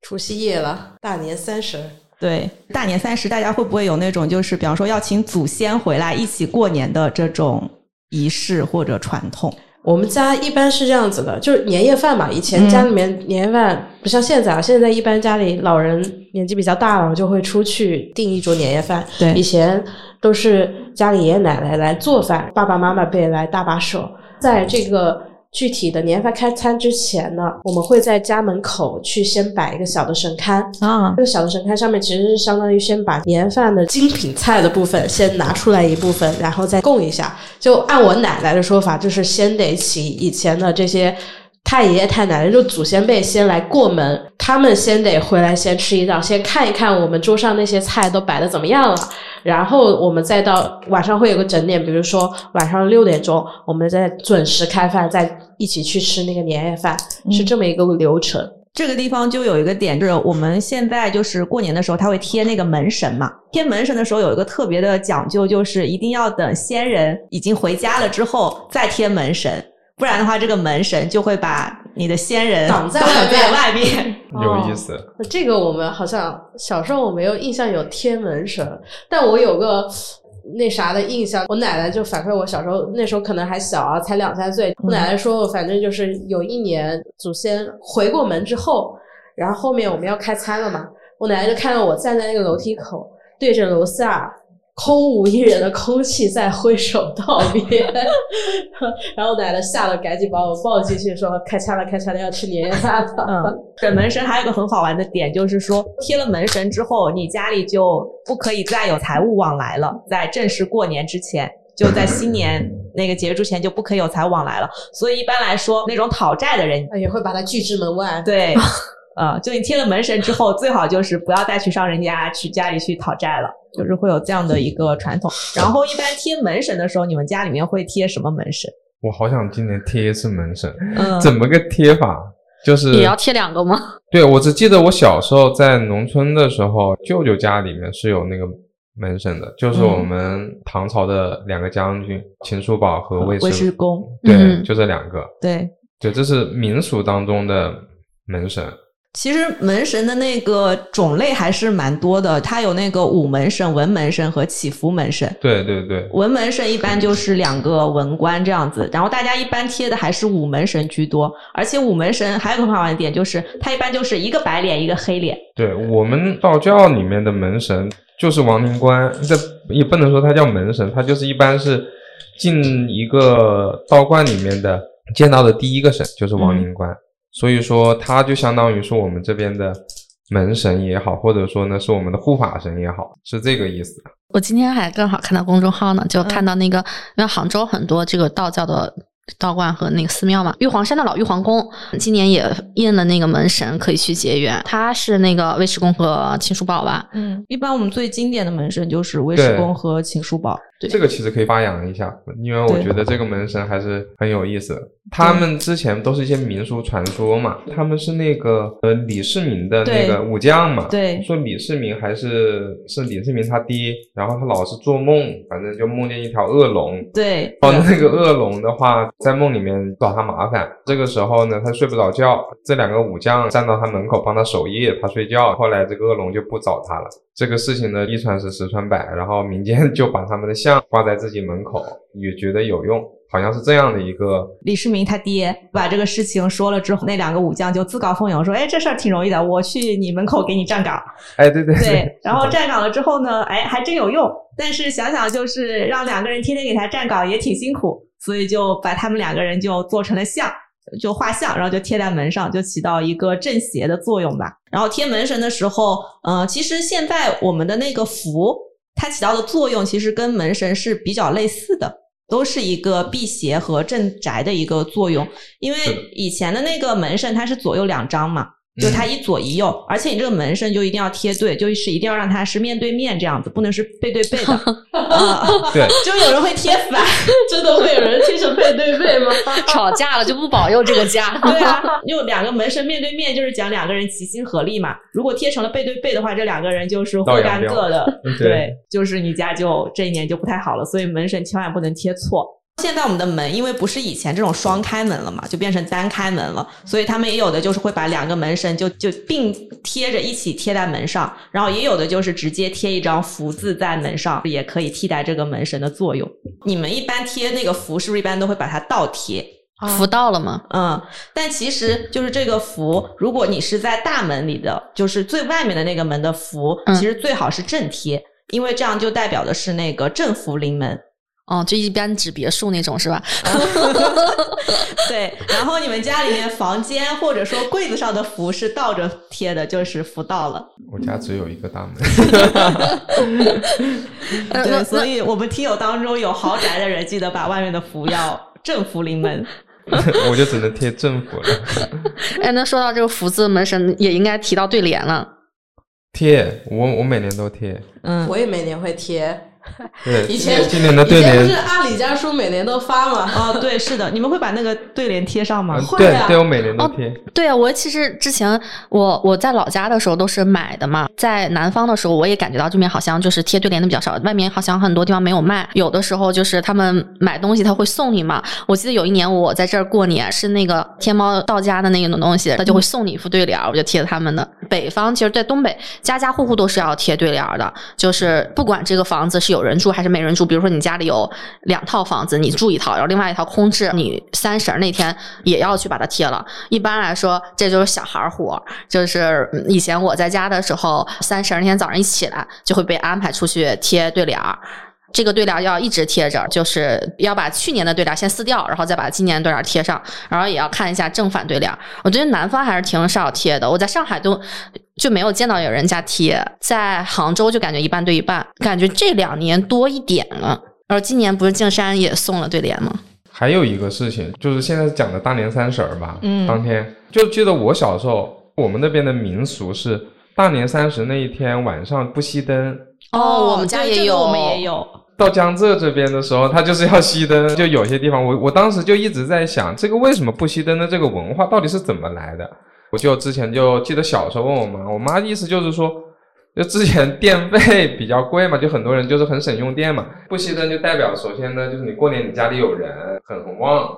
除夕夜了，大年三十。对，大年三十，大家会不会有那种就是，比方说要请祖先回来一起过年的这种仪式或者传统？我们家一般是这样子的，就是年夜饭嘛。以前家里面年夜饭、不像现在啊，现在一般家里老人年纪比较大了，就会出去订一桌年夜饭。对以前都是家里爷爷奶奶来做饭，爸爸妈妈辈来搭把手。在这个具体的年夜饭开餐之前呢，我们会在家门口去先摆一个小的神龛。啊这个小的神龛上面其实是相当于先把年夜饭的精品菜的部分先拿出来一部分，然后再供一下。就按我奶奶的说法，就是先得请以前的这些太爷爷太奶奶，就祖先辈先来过门，他们先得回来先吃一道，先看一看我们桌上那些菜都摆的怎么样了。然后我们再到晚上会有个整点，比如说晚上六点钟，我们再准时开饭，再一起去吃那个年夜饭，是这么一个流程。这个地方就有一个点，就是我们现在就是过年的时候，他会贴那个门神嘛。贴门神的时候有一个特别的讲究，就是一定要等先人已经回家了之后再贴门神，不然的话，这个门神就会把你的先人挡在挡外面在外面。有意思。那这个我们好像小时候我没有印象有天门神，但我有个那啥的印象，我奶奶就反馈我小时候那时候可能还小啊，才两三岁。我奶奶说，反正就是有一年祖先回过门之后，然后后面我们要开餐了嘛，我奶奶就看到我站在那个楼梯口，对着楼下。空无一人的空气在挥手道别，然后奶奶吓得赶紧把我抱进去，说开枪了，开枪了，要吃年夜饭了。嗯，对门神还有一个很好玩的点，就是说贴了门神之后，你家里就不可以再有财务往来了，在正式过年之前。就在新年那个节日之前就不可以有财务往来了，所以一般来说，那种讨债的人，也会把他拒之门外。对，呃，就你贴了门神之后，最好就是不要再去上人家去家里去讨债了，就是会有这样的一个传统。然后一般贴门神的时候，你们家里面会贴什么门神？我好想今年贴一次门神，嗯，怎么个贴法？就是也要贴两个吗？对我只记得我小时候在农村的时候，舅舅家里面是有那个门神的，就是我们唐朝的两个将军秦叔宝和魏魏师公，对，嗯就这两个。对，对，这是民俗当中的门神。其实门神的那个种类还是蛮多的，它有那个武门神、文门神和祈福门神。对对对，文门神一般就是两个文官这样子，然后大家一般贴的还是武门神居多，而且武门神还有个很好玩的点就是，它一般就是一个白脸一个黑脸。对我们道教里面的门神就是王灵官，这也不能说他叫门神，他就是一般是进一个道观里面的见到的第一个神就是王灵官，所以说它就相当于是我们这边的门神也好，或者说呢是我们的护法神也好，是这个意思。我今天还正好看到公众号呢，就嗯看到那个，因为杭州很多这个道教的道观和那个寺庙嘛，玉皇山的老玉皇宫今年也印了那个门神，可以去结缘。他是那个尉迟恭和秦叔宝吧？嗯，一般我们最经典的门神就是尉迟恭和秦叔宝。对这个其实可以发扬一下，因为我觉得这个门神还是很有意思。他们之前都是一些民俗传说嘛，他们是那个呃李世民的那个武将嘛，对说李世民还是是李世民他爹，然后他老是做梦，反正就梦见一条恶龙。对，哦，那个恶龙的话，在梦里面找他麻烦。这个时候呢，他睡不着觉，这两个武将站到他门口帮他守夜，他睡觉。后来这个恶龙就不找他了。这个事情呢，一传十，十传百，然后民间 就把他们的像挂在自己门口，也觉得有用，好像是这样的一个。李世民他爹把这个事情说了之后，那两个武将就自告奋勇说：“哎，这事儿挺容易的，我去你门口给你站岗。哎，对对”对，然后站岗了之后呢，哎，还真有用。但是想想就是让两个人天天给他站岗也挺辛苦，所以就把他们两个人就做成了像。就画像，然后就贴在门上，就起到一个镇邪的作用吧。然后贴门神的时候，呃，其实现在我们的那个符，它起到的作用其实跟门神是比较类似的，都是一个辟邪和镇宅的一个作用。因为以前的那个门神它是左右两张嘛，就它一左一右，而且你这个门神就一定要贴对，就是一定要让它是面对面这样子，不能是背对背的。啊，对，就有人会贴反，真的会有人贴成背对背吗？吵架了就不保佑这个家。对啊，就两个门神面对面，就是讲两个人齐心合力嘛。如果贴成了背对背的话，这两个人就是互干各的，对对，就是你家就这一年就不太好了。所以门神千万不能贴错。现在我们的门因为不是以前这种双开门了嘛，就变成单开门了，所以他们也有的就是会把两个门神就就并贴着一起贴在门上，然后也有的就是直接贴一张福字在门上，也可以替代这个门神的作用。你们一般贴那个福是不是一般都会把它倒贴？福到了吗？嗯，但其实就是这个福，如果你是在大门里的，就是最外面的那个门的符，嗯其实最好是正贴，因为这样就代表的是那个正福临门。哦，就一般指别墅那种是吧？对，然后你们家里面房间或者说柜子上的符是倒着贴的，就是福到了。我家只有一个大门。对，所以我们听友当中有豪宅的人，记得把外面的符要正福临门。我就只能贴正符了。哎，那说到这个福字门神，也应该提到对联了。贴，我我每年都贴。嗯，我也每年会贴。对，以前今年的对联以前不是，阿里家书每年都发吗？哦，对，是的，你们会把那个对联贴上吗？嗯会啊对对，我每年都贴。对啊，我其实之前我我在老家的时候都是买的嘛，在南方的时候我也感觉到这边好像就是贴对联的比较少，外面好像很多地方没有卖。有的时候就是他们买东西他会送你嘛。我记得有一年我在这儿过年，是那个天猫到家的那种东西，他就会送你一副对联，我就贴他们的。北方其实，在东北家家户户都是要贴对联的，就是不管这个房子是有人住还是没人住，比如说你家里有两套房子，你住一套，然后另外一套空置，你三十那天也要去把它贴了。一般来说，这就是小孩活。就是以前我在家的时候，三十那天早上一起来，就会被安排出去贴对联儿。这个对联要一直贴着，就是要把去年的对联先撕掉，然后再把今年对联贴上，然后也要看一下正反对联。我觉得南方还是挺少贴的，我在上海都就没有见到有人家贴，在杭州就感觉一半对一半，感觉这两年多一点了。然后今年不是径山也送了对联吗？还有一个事情，就是现在讲的大年三十儿吧，嗯当天就记得我小时候，我们那边的民俗是大年三十那一天晚上不熄灯。哦我们家也有我们也有。到江浙这边的时候，他就是要熄灯，就有些地方，我我当时就一直在想，这个为什么不熄灯的这个文化到底是怎么来的？我就之前就记得小时候问我妈，我妈意思就是说，就之前电费比较贵嘛，就很多人就是很省用电嘛，不熄灯就代表首先呢，就是你过年你家里有人很很旺，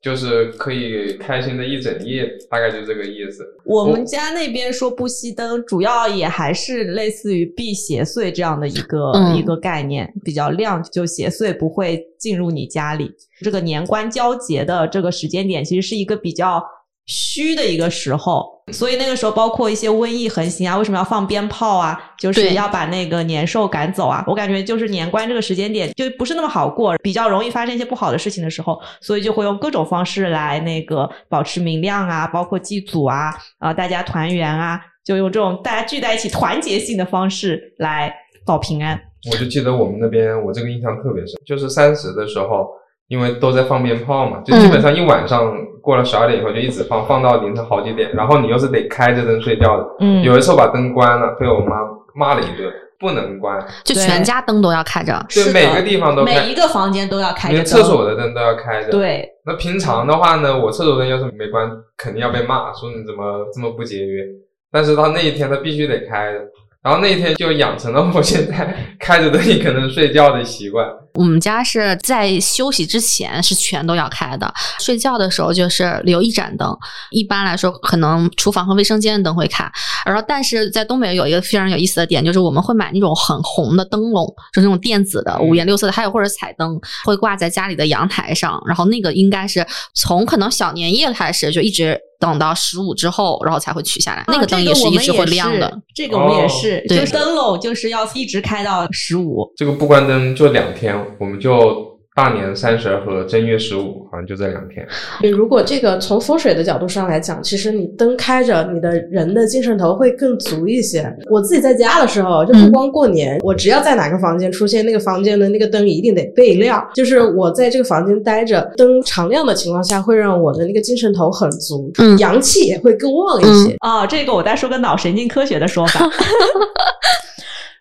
就是可以开心的一整夜，大概就这个意思。我们家那边说不熄灯，主要也还是类似于避邪祟这样的一个、嗯一个概念，比较亮，就邪祟不会进入你家里。这个年关交节的这个时间点，其实是一个比较虚的一个时候，所以那个时候包括一些瘟疫横行啊，为什么要放鞭炮啊？就是要把那个年兽赶走啊。我感觉就是年关这个时间点就不是那么好过，比较容易发生一些不好的事情的时候，所以就会用各种方式来那个保持明亮啊，包括祭祖啊，啊、大家团圆啊，就用这种大家聚在一起团结性的方式来保平安。我就记得我们那边，我这个印象特别深，就是三十的时候，因为都在放鞭炮嘛，就基本上一晚上过了十二点以后就一直放，放到凌晨好几点，然后你又是得开着灯睡觉的，嗯有一次我把灯关了，被我妈骂了一顿，不能关，就全家灯都要开着。对，每个地方都开每一，个房间都要开着连灯，厕所的灯都要开着。，对，那平常的话呢，我厕所灯要是没关，肯定要被骂，说你怎么这么不节约。但是他那一天他必须得开着，然后那一天就养成了我现在 开着灯也可能睡觉的习惯。我们家是在休息之前是全都要开的，睡觉的时候就是留一盏灯。一般来说，可能厨房和卫生间的灯会开。然后，但是在东北有一个非常有意思的点，就是我们会买那种很红的灯笼，就是那种电子的嗯五颜六色的，还有或者彩灯，会挂在家里的阳台上。然后那个应该是从可能小年夜开始，就一直等到十五之后，然后才会取下来。那啊个灯也是一直会亮的。这个我们也哦是，对就是灯笼就是要一直开到十五。这个不关灯就两天，我们就大年三十和正月十五，好像就这两天。如果这个从风水的角度上来讲，其实你灯开着，你的人的精神头会更足一些。我自己在家的时候，就不光过年，我只要在哪个房间出现，那个房间的那个灯一定得备亮。就是我在这个房间待着，灯常亮的情况下，会让我的那个精神头很足，嗯阳气也会更旺一些。啊，这个我再说个脑神经科学的说法。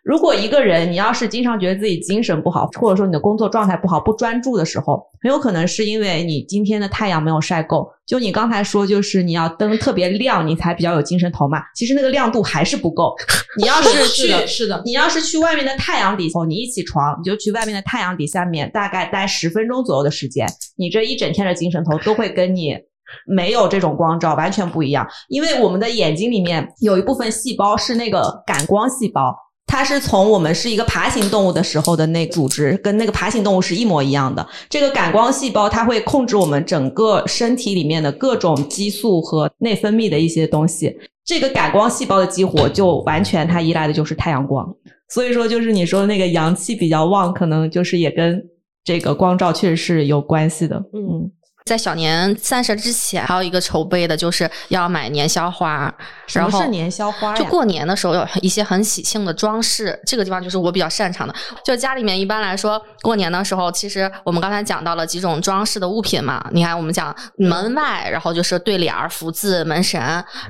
如果一个人你要是经常觉得自己精神不好，或者说你的工作状态不好、不专注的时候，很有可能是因为你今天的太阳没有晒够。就你刚才说，就是你要灯特别亮，你才比较有精神头嘛。其实那个亮度还是不够。你要是 去，是的。你要是去外面的太阳底下，你一起床你就去外面的太阳底下面，大概待十分钟左右的时间，你这一整天的精神头都会跟你没有这种光照完全不一样。因为我们的眼睛里面有一部分细胞是那个感光细胞。它是从我们是一个爬行动物的时候的那组织，跟那个爬行动物是一模一样的。这个感光细胞它会控制我们整个身体里面的各种激素和内分泌的一些东西。这个感光细胞的激活就完全它依赖的就是太阳光。所以说，就是你说的那个阳气比较旺，可能就是也跟这个光照确实是有关系的。嗯，在小年三十之前，还有一个筹备的，就是要买年宵花。然后什么是年宵花呀？就过年的时候有一些很喜庆的装饰，这个地方就是我比较擅长的。就家里面一般来说，过年的时候，其实我们刚才讲到了几种装饰的物品嘛。你看，我们讲门外，然后就是对联儿、福字、门神；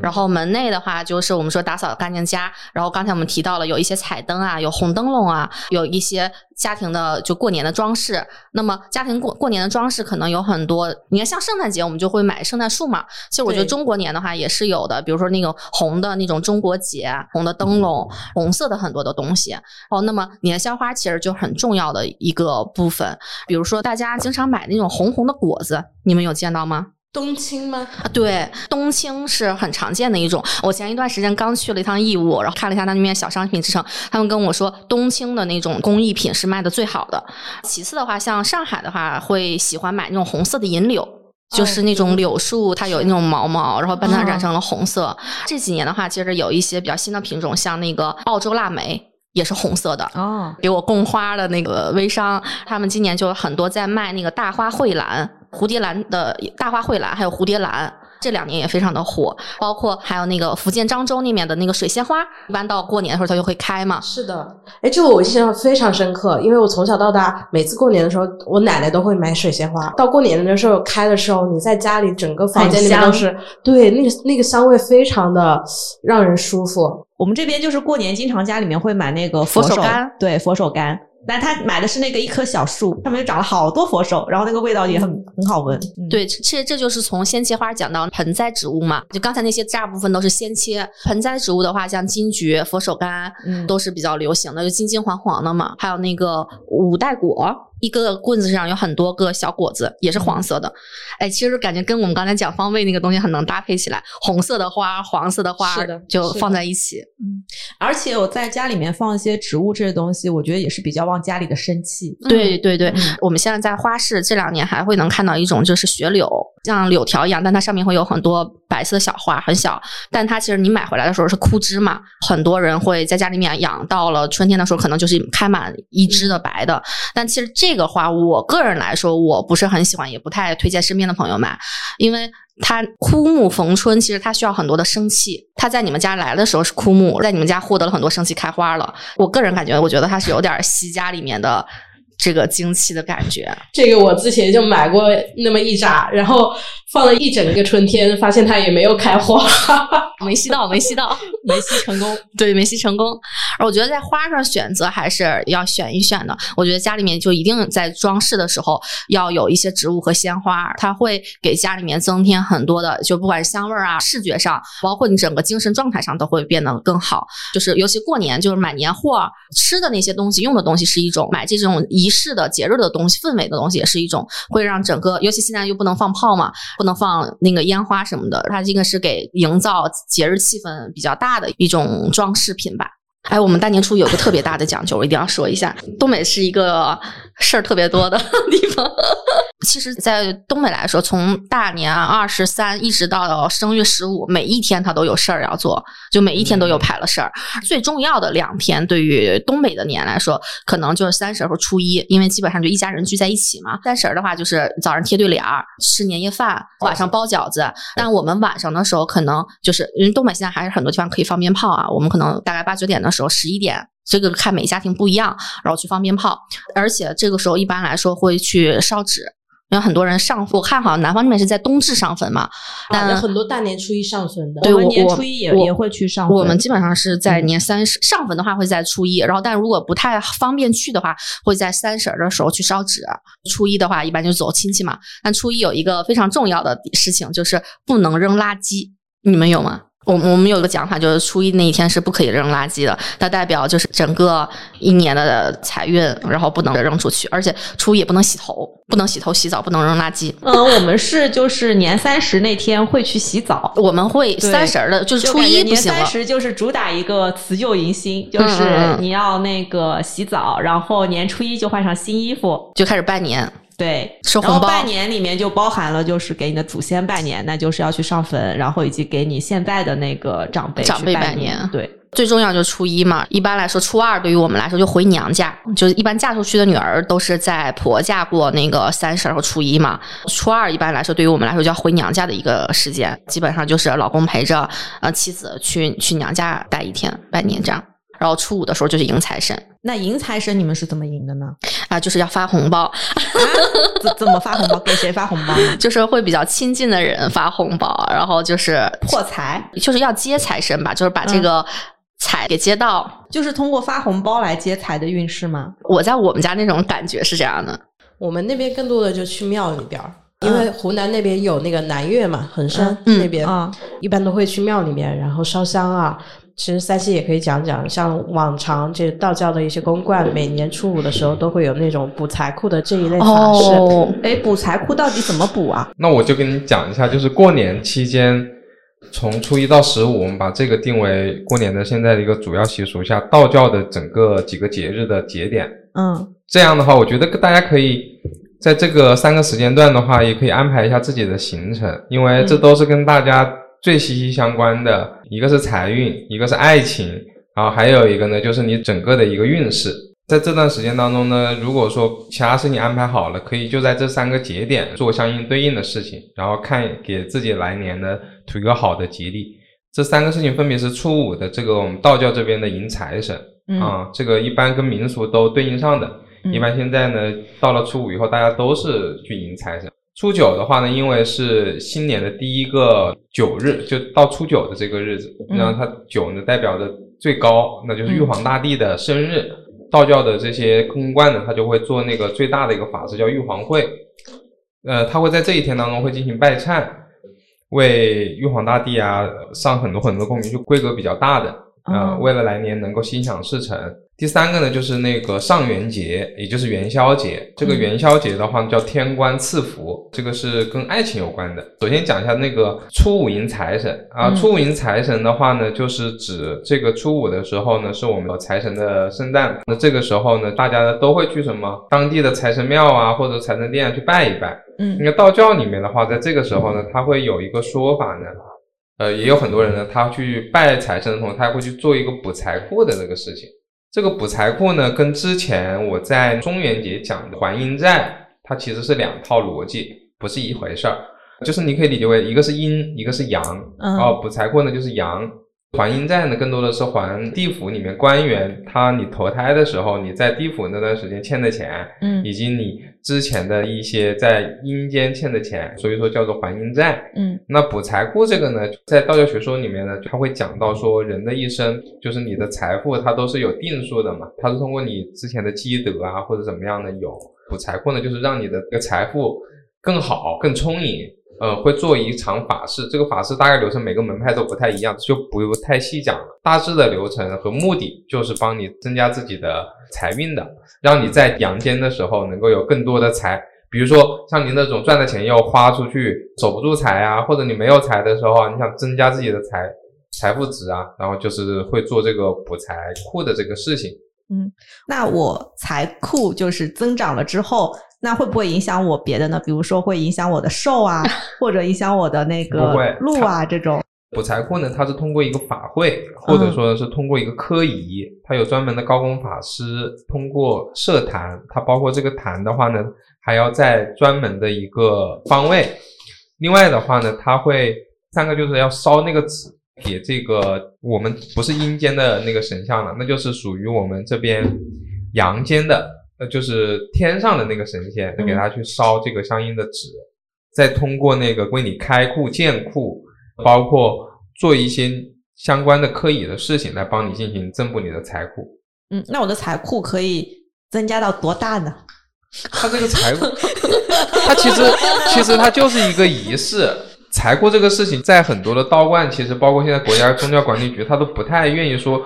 然后门内的话，就是我们说打扫干净家。然后刚才我们提到了有一些彩灯啊，有红灯笼啊，有一些家庭的就过年的装饰。那么家庭过过年的装饰可能有很多，你看像圣诞节我们就会买圣诞树嘛。其实我觉得中国年的话也是有的，比如说那个红的那种中国结、红的灯笼、红色的很多的东西。哦，那么年宵花其实就很重要的一个部分。比如说大家经常买那种红红的果子，你们有见到吗？冬青吗？啊，对，冬青是很常见的一种。我前一段时间刚去了一趟义乌，然后看了一下那里面小商品之城，他们跟我说冬青的那种工艺品是卖的最好的。其次的话，像上海的话，会喜欢买那种红色的银柳。就是那种柳树，它有那种毛毛，然后把它染成了红色。这几年的话，其实有一些比较新的品种，像那个澳洲腊梅，也是红色的。哦，给我供花的那个微商，他们今年就有很多在卖那个大花蕙兰、蝴蝶兰的大花蕙兰，还有蝴蝶兰。这两年也非常的火，包括还有那个福建漳州那边的那个水仙花，一般到过年的时候它就会开嘛。是的，哎，这个我印象非常深刻，因为我从小到大，每次过年的时候，我奶奶都会买水仙花。到过年的时候开的时候，你在家里整个房间里面都是，对，那个那个香味非常的让人舒服。我们这边就是过年经常家里面会买那个佛手手柑对，佛手柑。但他买的是那个一棵小树，上面就长了好多佛手，然后那个味道也很很好闻。嗯，对，其实这就是从鲜切花讲到盆栽植物嘛。就刚才那些大部分都是鲜切，盆栽植物的话，像金桔、佛手柑，嗯都是比较流行的，就金金黄黄的嘛。还有那个五代果。一个棍子上有很多个小果子，也是黄色的。哎，其实感觉跟我们刚才讲方位那个东西很能搭配起来，红色的花、黄色的花是的就放在一起。嗯而且我在家里面放一些植物这些东西，我觉得也是比较旺家里的生气。对对对，嗯我们现在在花市这两年还会能看到一种就是雪柳，像柳条一样，但它上面会有很多白色小花，很小。但它其实你买回来的时候是枯枝嘛，很多人会在家里面养，到了春天的时候可能就是开满一枝的白的。但其实这个这个花，我个人来说我不是很喜欢，也不太推荐身边的朋友买，因为。它枯木逢春，其实它需要很多的生气。它在你们家来的时候是枯木，在你们家获得了很多生气，开花了。我个人感觉，我觉得它是有点吸家里面的这个精气的感觉。这个我之前就买过那么一扎，然后放了一整个春天，发现它也没有开花。没吸到，没吸到，没吸成功。对，没吸成功。而我觉得在花上选择还是要选一选的。我觉得家里面就一定在装饰的时候要有一些植物和鲜花，它会给家里面增添很多的，就不管是香味儿啊、视觉上，包括你整个精神状态上都会变得更好。就是尤其过年，就是买年货，吃的那些东西、用的东西是一种，买这种仪式的、节日的东西、氛围的东西也是一种，会让整个，尤其现在又不能放炮嘛，能放那个烟花什么的，它这个是给营造节日气氛比较大的一种装饰品吧。哎，我们大年初一有个特别大的讲究，我一定要说一下。东北是一个事儿特别多的 地方。其实，在东北来说，从大年二十三一直到正月十五，每一天他都有事儿要做，就每一天都有排了事儿。最重要的两天，对于东北的年来说，可能就是三十和初一，因为基本上就一家人聚在一起嘛。三十的话，就是早上贴对联儿，吃年夜饭，晚上包饺子。但我们晚上的时候，可能就是因为东北现在还是很多地方可以放鞭炮啊，我们可能大概八九点的时候，十一点。这个看每家庭不一样，然后去放鞭炮，而且这个时候一般来说会去烧纸，因为很多人上，我看好像南方那边是在冬至上坟嘛，但有很多大年初一上坟的。对我年我初一也我也会去上坟。我们基本上是在年三十、上坟的话会在初一，然后但如果不太方便去的话，会在三十儿的时候去烧纸。初一的话一般就走亲戚嘛。但初一有一个非常重要的事情，就是不能扔垃圾。你们有吗？我我们有一个讲法，就是初一那一天是不可以扔垃圾的，它代表就是整个一年的财运，然后不能扔出去，而且初一也不能洗头，不能洗头洗澡，不能扔垃圾。嗯，我们是就是年三十那天会去洗澡。我们会三十儿的，就是初一不行了三。十就是主打一个辞旧迎新，就嗯是你要那个洗澡，然后年初一就换上新衣服，就开始拜年，对，收红包然后拜年里面就包含了就是给你的祖先拜年，那就是要去上坟，然后以及给你现在的那个长辈长辈拜拜年对，最重要就是初一嘛。一般来说，初二对于我们来说就回娘家，就是一般嫁出去的女儿都是在婆家过那个三十儿和初一嘛。初二一般来说对于我们来说就要回娘家的一个时间，基本上就是老公陪着呃妻子去去娘家待一天拜年这样。然后初五的时候就是迎财神那迎财神你们是怎么迎的呢？啊、就是要发红包，怎怎么发红包？给谁发红包呢？就是会比较亲近的人发红包，然后就是破财，就是要接财神吧，就是把这个财给接到。就是通过发红包来接财的运势吗？我在我们家那种感觉是这样的，我们那边更多的就去庙里边儿，因为湖南那边有那个南岳嘛，衡山嗯那边、啊、一般都会去庙里面，然后烧香啊。其实三七也可以讲讲，像往常这道教的一些公观，每年初五的时候都会有那种补财库的这一类法事。哦，哎，补财库到底怎么补啊？那我就跟你讲一下，就是过年期间，从初一到十五，我们把这个定为过年的现在的一个主要习俗下，道教的整个几个节日的节点。嗯这样的话，我觉得大家可以在这个三个时间段的话，也可以安排一下自己的行程，因为这都是跟大家最息息相关的，一个是财运，一个是爱情，然后还有一个呢，就是你整个的一个运势。在这段时间当中呢，如果说其他事情安排好了，可以就在这三个节点做相应对应的事情，然后看给自己来年呢图一个好的吉利。这三个事情分别是初五的这个我们道教这边的迎财神嗯啊，这个一般跟民俗都对应上的。嗯一般现在呢，到了初五以后，大家都是去迎财神。初九的话呢，因为是新年的第一个九日，就到初九的这个日子，嗯然后它九呢代表着最高，那就是玉皇大帝的生日。道教的这些公观呢，他就会做那个最大的一个法事，叫玉皇会。呃，他会在这一天当中会进行拜忏，为玉皇大帝啊上很多很多供品，就规格比较大的。呃，哦为了来年能够心想事成，第三个呢，就是那个上元节，也就是元宵节。这个元宵节的话叫天官赐福，这个是跟爱情有关的。首先讲一下那个初五迎财神啊，初五迎财神的话呢，就是指这个初五的时候呢，是我们财神的圣诞。那这个时候呢，大家呢都会去什么当地的财神庙啊，或者财神殿去拜一拜。嗯，那个道教里面的话，在这个时候呢，他会有一个说法呢，呃，也有很多人呢，他去拜财神的同时，他会去做一个补财库的这个事情。这个补财库呢，跟之前我在中元节讲的还阴债，它其实是两套逻辑，不是一回事儿。就是你可以理解为一个是阴，一个是阳。嗯哦，补财库呢就是阳，还阴债呢更多的是还地府里面官员他你投胎的时候你在地府那段时间欠的钱，嗯以及你之前的一些在阴间欠的钱，所以说叫做还阴债。嗯那补财库这个呢，在道教学说里面呢，它会讲到说，人的一生就是你的财富，它都是有定数的嘛，它是通过你之前的积德啊或者怎么样的有。补财库呢，就是让你的这个财富更好、更充盈。呃，会做一场法事，这个法事大概流程每个门派都不太一样，就不用太细讲了。大致的流程和目的就是帮你增加自己的财运的，让你在阳间的时候能够有更多的财。比如说像您那种赚的钱要花出去守不住财啊，或者你没有财的时候，你想增加自己的财财富值啊，然后就是会做这个补财库的这个事情。嗯那我财库就是增长了之后，那会不会影响我别的呢？比如说会影响我的寿啊，或者影响我的那个不会禄啊这种。补财库呢，它是通过一个法会，或者说是通过一个科仪，它有专门的高功法师，通过设坛，它包括这个坛的话呢，还要在专门的一个方位。另外的话呢，它会三个就是要烧那个纸给这个我们不是阴间的那个神像了，那就是属于我们这边阳间的，那就是天上的那个神仙，给他去烧这个相应的纸，再通过那个为你开库建库。包括做一些相关的科仪的事情来帮你进行增补你的财库。嗯，那我的财库可以增加到多大呢？他这个财库，他其实其实它就是一个仪式。财库这个事情，在很多的道观，其实包括现在国家宗教管理局，他都不太愿意说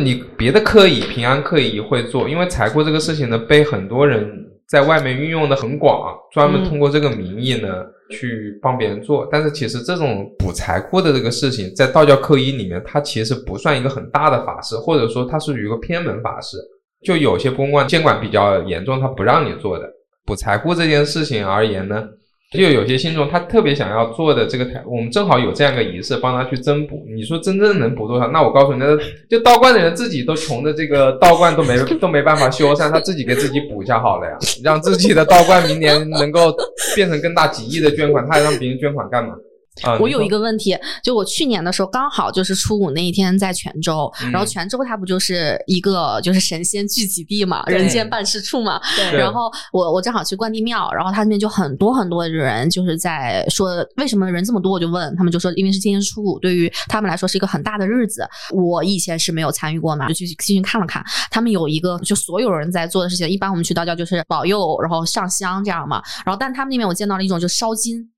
你别的科仪、平安科仪会做，因为财库这个事情呢，被很多人在外面运用的很广，专门通过这个名义呢。去帮别人做，但是其实这种补财库的这个事情，在道教科仪里面，它其实不算一个很大的法事，或者说它是一个偏门法事。就有些公馆监管比较严重，他不让你做的。补财库这件事情而言呢，就有些信众他特别想要做的这个台，我们正好有这样一个仪式帮他去增补。你说真正能补多少？那我告诉你，那就道观的人自己都穷的这个道观都没都没办法修缮，他自己给自己补一下好了呀，让自己的道观明年能够变成更大几亿的捐款，他还让别人捐款干嘛？啊，我有一个问题，就我去年的时候刚好就是初五那一天在泉州，嗯然后泉州它不就是一个就是神仙聚集地嘛，人间办事处嘛。对然后我我正好去关帝庙，然后他那边就很多很多的人就是在说为什么人这么多，我就问他们就说因为是今天是初五，对于他们来说是一个很大的日子。我以前是没有参与过嘛，就去进去看了看，他们有一个就所有人在做的事情，一般我们去道教就是保佑，然后上香这样嘛。然后但他们那边我见到了一种就烧金。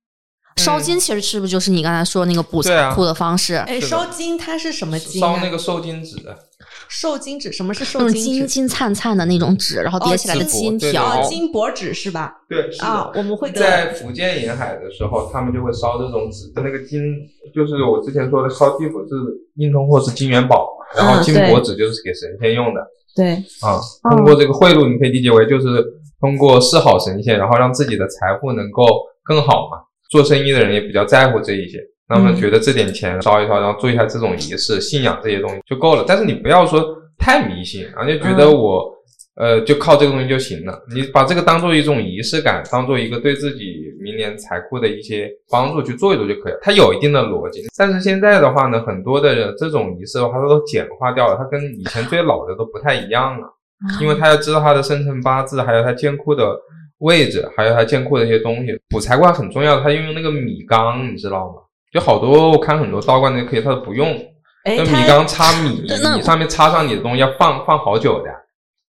烧金其实是不是就是你刚才说的那个补财库的方式？哎，烧金它是什么金、啊？烧那个受金纸，受金纸，什么是受那种精纸？金金灿灿的那种纸，然后叠起来的金条。哦，金箔纸是吧？对。啊，我们会在福建沿海的时候，他们就会烧这种纸，那个金就是我之前说的烧地府是硬通货是金元宝，然后金箔纸就是给神仙用的对啊。通过这个贿赂，你可以理解为就是通过示好神仙，然后让自己的财富能够更好嘛。做生意的人也比较在乎这一些，那么觉得这点钱烧一烧，然后做一下这种仪式，信仰这些东西就够了。但是你不要说太迷信，然后就觉得我。呃，就靠这个东西就行了。你把这个当做一种仪式感，当做一个对自己明年财库的一些帮助去做一做就可以了。它有一定的逻辑，但是现在的话呢，很多的人这种仪式的话，它都简化掉了，它跟以前最老的都不太一样了。因为他要知道他的生辰八字，还有他建库的位置，还有它建库的一些东西。补财罐很重要，它用那个米缸，你知道吗？就好多我看很多道观的可以，它都不用，哎，那米缸插米，那米上面插上你的东西要放放好久的。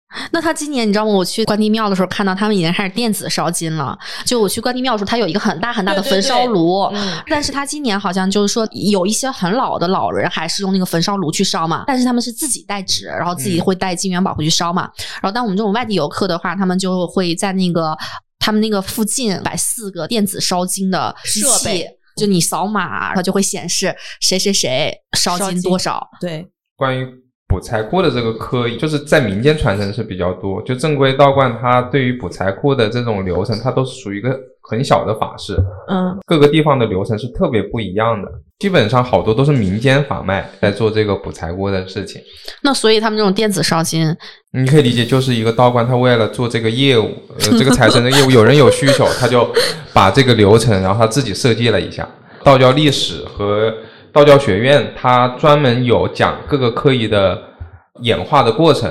那他今年你知道吗？我去关帝庙的时候，看到他们已经开始电子烧金了。就我去关帝庙的时候，他有一个很大很大的焚烧炉，嗯但是他今年好像就是说有一些很老的老人还是用那个焚烧炉去烧嘛，但是他们是自己带纸，然后自己嗯会带金元宝回去烧嘛。然后，当我们这种外地游客的话，他们就会在那个他们那个附近摆四个电子烧金的设备。就你扫码，它就会显示谁谁谁烧金多少。对，关于补财库的这个科，就是在民间传承是比较多。就正规道观，它对于补财库的这种流程，它都是属于一个很小的法事，嗯，各个地方的流程是特别不一样的。基本上好多都是民间法脉在做这个补财库的事情。那所以他们这种电子烧金，你可以理解，就是一个道观，他为了做这个业务，呃，这个财神的业务，有人有需求，他就把这个流程，然后他自己设计了一下。道教历史和道教学院，它专门有讲各个科仪的演化的过程，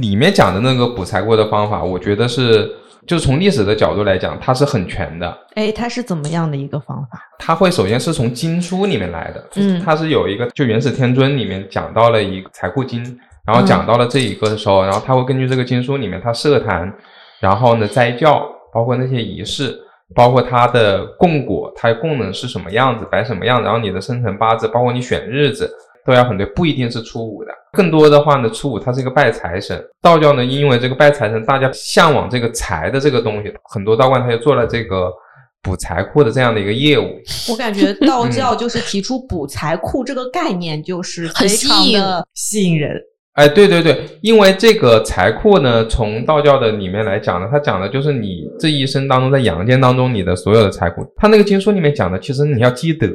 里面讲的那个补财库的方法，我觉得是，就是从历史的角度来讲，它是很全的。哎，它是怎么样的一个方法？它会首先是从经书里面来的，嗯它是有一个就《元始天尊》里面讲到了一个财库经，然后讲到了这一个的时候，然后他会根据这个经书里面他设坛，然后呢斋教，包括那些仪式，包括它的供果，它供能是什么样子，摆什么样，然后你的生辰八字，包括你选日子。都要很对，不一定是初五的。更多的话呢，初五它是一个拜财神。道教呢，因为这个拜财神，大家向往这个财的这个东西，很多道观它就做了这个补财库的这样的一个业务。我感觉道教就是提出补财库这个概念，就是非很吸引常的吸引人。哎，对对对，因为这个财库呢，从道教的里面来讲呢，它讲的就是你这一生当中在阳间当中你的所有的财库。它那个经书里面讲的，其实你要积德，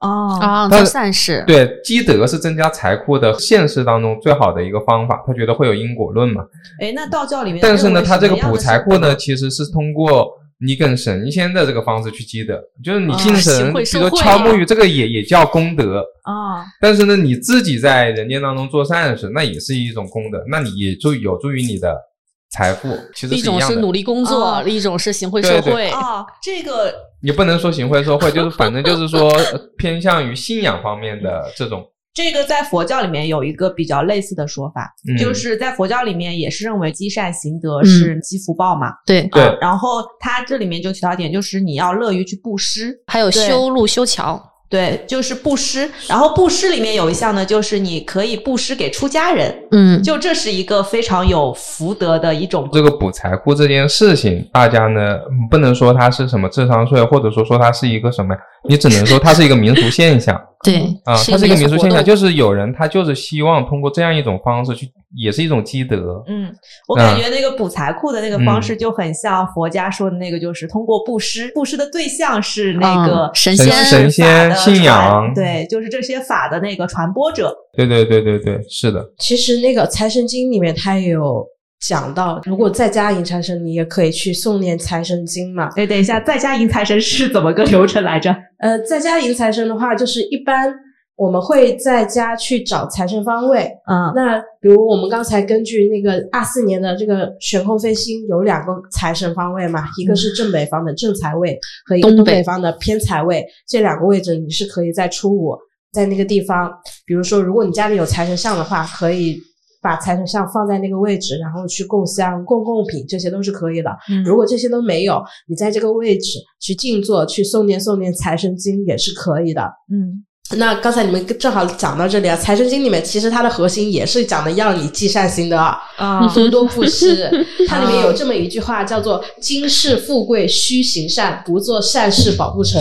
哦，啊，但做善事。对，积德是增加财库的现实当中最好的一个方法。他觉得会有因果论嘛，哎，那道教里面，但是呢，他这个补补财库呢，其实是通过你跟神仙的这个方式去积德，就是你敬啊神，行贿比如说敲木鱼，这个也也叫功德。啊，但是呢，你自己在人间当中做善事，那也是一种功德，那你也助有助于你的财富，其实一是一样的。种是努力工作，哦一种是行贿对对受贿。哦，这个你不能说行贿受贿，就是反正就是说呃偏向于信仰方面的这种。这个在佛教里面有一个比较类似的说法，嗯就是在佛教里面也是认为积善行德嗯是积福报嘛。对，对啊然后它这里面就提到一点，就是你要乐于去布施，还有修路修桥。对，就是布施。然后布施里面有一项呢，就是你可以布施给出家人，嗯，就这是一个非常有福德的一种。这个补财库这件事情，大家呢嗯不能说它是什么智商税，或者说说它是一个什么，你只能说它是一个民俗现象 对啊，它是一个民俗现象，就就是有人他就是希望通过这样一种方式去，也是一种积德。嗯，我感觉那个补财库的那个方式就很像佛家说的那个，就是通过布施，布施的对象是那个嗯神仙神仙信仰对，就是这些法的那个传播者。对对对对对，是的，其实那个《财神经》里面它也有讲到，如果在家迎财神，你也可以去诵念财神经嘛。哎，等一下，在家迎财神是怎么个流程来着？呃，在家迎财神的话，就是一般我们会在家去找财神方位。嗯那比如我们刚才根据那个二四年的这个悬空飞星有两个财神方位嘛，一个是正北方的正财位和一个北方的偏财位，这两个位置你是可以在初五在那个地方，比如说如果你家里有财神像的话，可以。把财神像放在那个位置，然后去供香、供贡品，这些都是可以的。嗯如果这些都没有，你在这个位置去静坐、去诵念诵念财神经也是可以的。嗯那刚才你们正好讲到这里啊，财神经里面其实它的核心也是讲的要你积善行德，啊多多布施。它里面有这么一句话叫做“今世富贵须行善，不做善事保不成；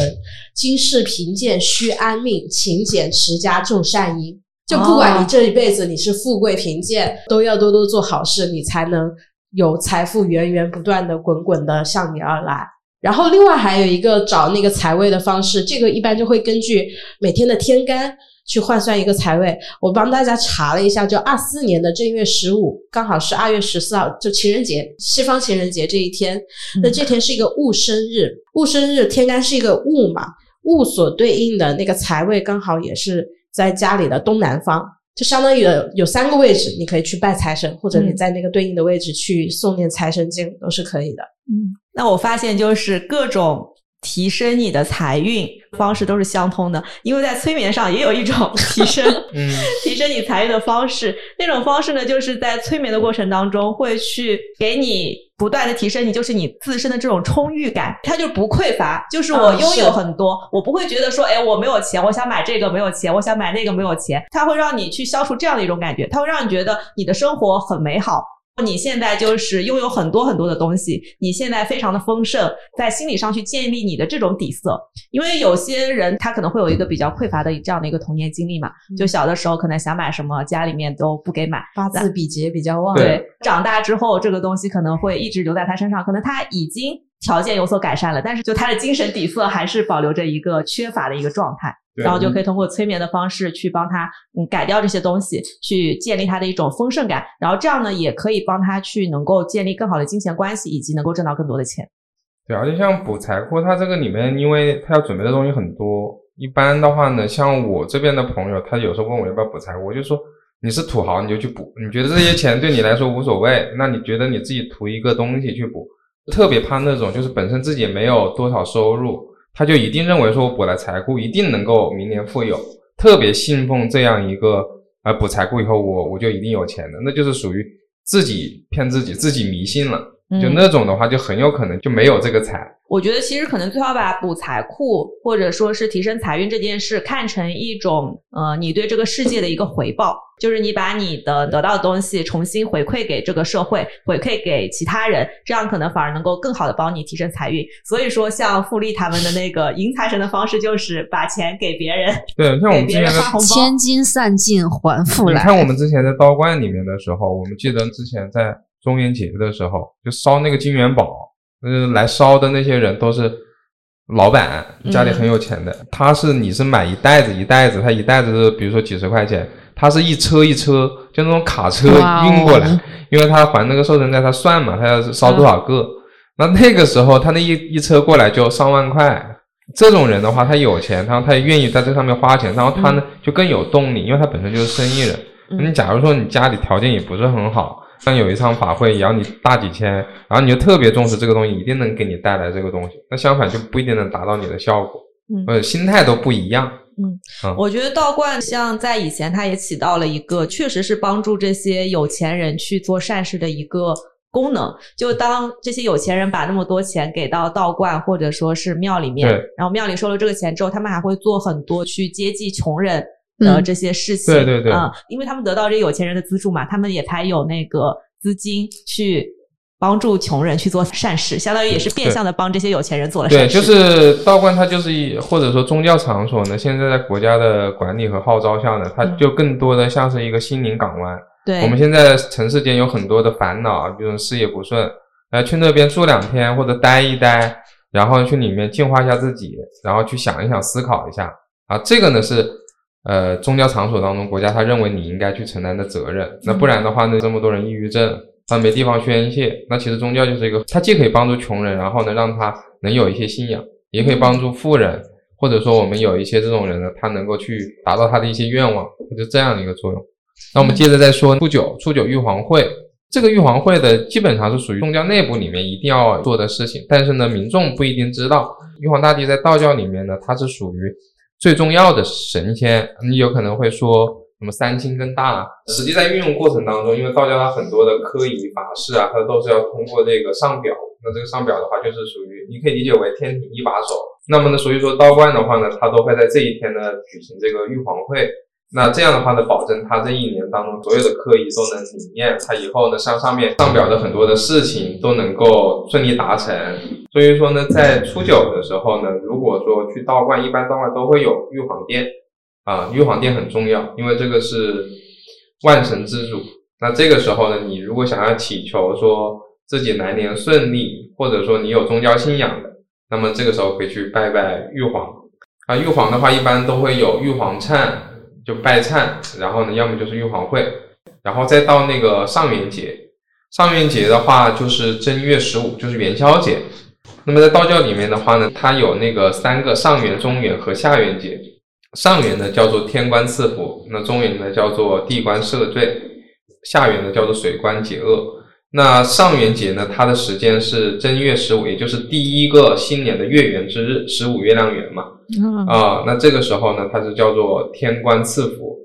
今世贫贱须安命，勤俭持家种善因。”就不管你这一辈子你是富贵贫贱，都要多多做好事，你才能有财富源源不断的滚滚的向你而来。然后另外还有一个找那个财位的方式，这个一般就会根据每天的天干去换算一个财位。我帮大家查了一下，就二四年的正月十五，刚好是二月十四号，就情人节，西方情人节这一天。那这天是一个戊申日，戊申日天干是一个戊嘛，戊所对应的那个财位刚好也是在家里的东南方。就相当于有有三个位置，你可以去拜财神，或者你嗯在那个对应的位置去诵念财神经，都是可以的。嗯，那我发现就是各种提升你的财运方式都是相通的，因为在催眠上也有一种 提升，嗯，提升你财运的方式。那种方式呢，就是在催眠的过程当中，会去给你不断的提升你，就是你自身的这种充裕感，它就不匮乏，就是我嗯拥有很多，我不会觉得说，哎，我没有钱，我想买这个没有钱，我想买那个没有钱，它会让你去消除这样的一种感觉，它会让你觉得你的生活很美好。你现在就是拥有很多很多的东西，你现在非常的丰盛，在心理上去建立你的这种底色。因为有些人他可能会有一个比较匮乏的这样的一个童年经历嘛，就小的时候可能想买什么，家里面都不给买，八字比劫比较旺，对长大之后这个东西可能会一直留在他身上，可能他已经条件有所改善了，但是就他的精神底色还是保留着一个缺乏的一个状态。然后就可以通过催眠的方式去帮他嗯改掉这些东西，去建立他的一种丰盛感，然后这样呢也可以帮他去能够建立更好的金钱关系，以及能够挣到更多的钱。对，而且像补财库，它这个里面，因为它要准备的东西很多，一般的话呢，像我这边的朋友，他有时候问我要不要补财库，我就说你是土豪你就去补，你觉得这些钱对你来说无所谓，那你觉得你自己图一个东西去补，特别怕那种就是本身自己也没有多少收入，他就一定认为说我补了财库一定能够明年富有，特别信奉这样一个呃补财库以后我我就一定有钱的，那就是属于自己骗自己，自己迷信了。就嗯那种的话，就很有可能就没有这个财。我觉得其实可能最好把补财库或者说是提升财运这件事看成一种呃你对这个世界的一个回报，就是你把你的得到的东西重新回馈给这个社会，回馈给其他人，这样可能反而能够更好的帮你提升财运。所以说，像富丽他们的那个迎财神的方式，就是把钱给别人，对，像我们之前发红包。千金散尽还复来。你看我们之前在道观里面的时候，我们记得之前在中元节的时候，就烧那个金元宝，呃，来烧的那些人都是老板，家里很有钱的。他是你是买一袋子一袋子，他一袋子是比如说几十块钱，他是一车一车，就那种卡车运过来，因为他还那个寿神债，他算嘛，他要是烧多少个。那那个时候他那一一车过来就上万块。这种人的话，他有钱，然后他也愿意在这上面花钱，然后他呢、就更有动力，因为他本身就是生意人。嗯你假如说你家里条件也不是很好，像有一场法会也要你大几千，然后你就特别重视这个东西，一定能给你带来这个东西。那相反就不一定能达到你的效果，嗯呃，心态都不一样。嗯我觉得道观像在以前，它也起到了一个确实是帮助这些有钱人去做善事的一个功能。就当这些有钱人把那么多钱给到道观或者说是庙里面对，然后庙里收了这个钱之后，他们还会做很多去接济穷人的嗯这些事情。对对对啊、因为他们得到这些有钱人的资助嘛，他们也才有那个资金去。帮助穷人去做善事，相当于也是变相的帮这些有钱人做了善事对，就是道观，它就是一或者说宗教场所呢，现在在国家的管理和号召下呢，它嗯就更多的像是一个心灵港湾。对，我们现在城市间有很多的烦恼啊，比如说事业不顺，来，去那边住两天或者待一待，然后去里面净化一下自己，然后去想一想、思考一下啊，这个呢是呃宗教场所当中国家他认为你应该去承担的责任。那不然的话呢，这么多人抑郁症，他没地方宣泄，那其实宗教就是一个，它既可以帮助穷人，然后呢让他能有一些信仰，也可以帮助富人。或者说，我们有一些这种人呢，他能够去达到他的一些愿望，就这样的一个作用。那我们接着再说初九，初九玉皇会。这个玉皇会的基本上是属于宗教内部里面一定要做的事情，但是呢，民众不一定知道。玉皇大帝在道教里面呢，他是属于最重要的神仙。你有可能会说什么三清跟大，实际在运用过程当中，因为道教它很多的科仪法事啊，它都是要通过这个上表。那这个上表的话，就是属于你可以理解为天庭一把手。那么呢，所以说道观的话呢，它都会在这一天呢举行这个玉皇会。那这样的话呢，保证他这一年当中所有的科仪都能理念，他以后呢上上面上表的很多的事情都能够顺利达成。所以说呢，在初九的时候呢，如果说去道观，一般道观都会有玉皇殿啊，玉皇殿很重要，因为这个是万神之主。那这个时候呢，你如果想要祈求说自己来年顺利，或者说你有宗教信仰的，那么这个时候可以去拜拜玉皇啊。玉皇的话，一般都会有玉皇忏。就拜忏，然后呢，要么就是玉皇会，然后再到那个上元节。上元节的话，就是正月十五，就是元宵节。那么在道教里面的话呢，它有那个三个上元、中元和下元节。上元呢叫做天官赐福，那中元呢叫做地官赦罪，下元呢叫做水官解厄。那上元节呢，它的时间是正月十五，也就是第一个新年的月圆之日，十五月亮圆嘛。嗯啊、那这个时候呢，它是叫做天官赐福，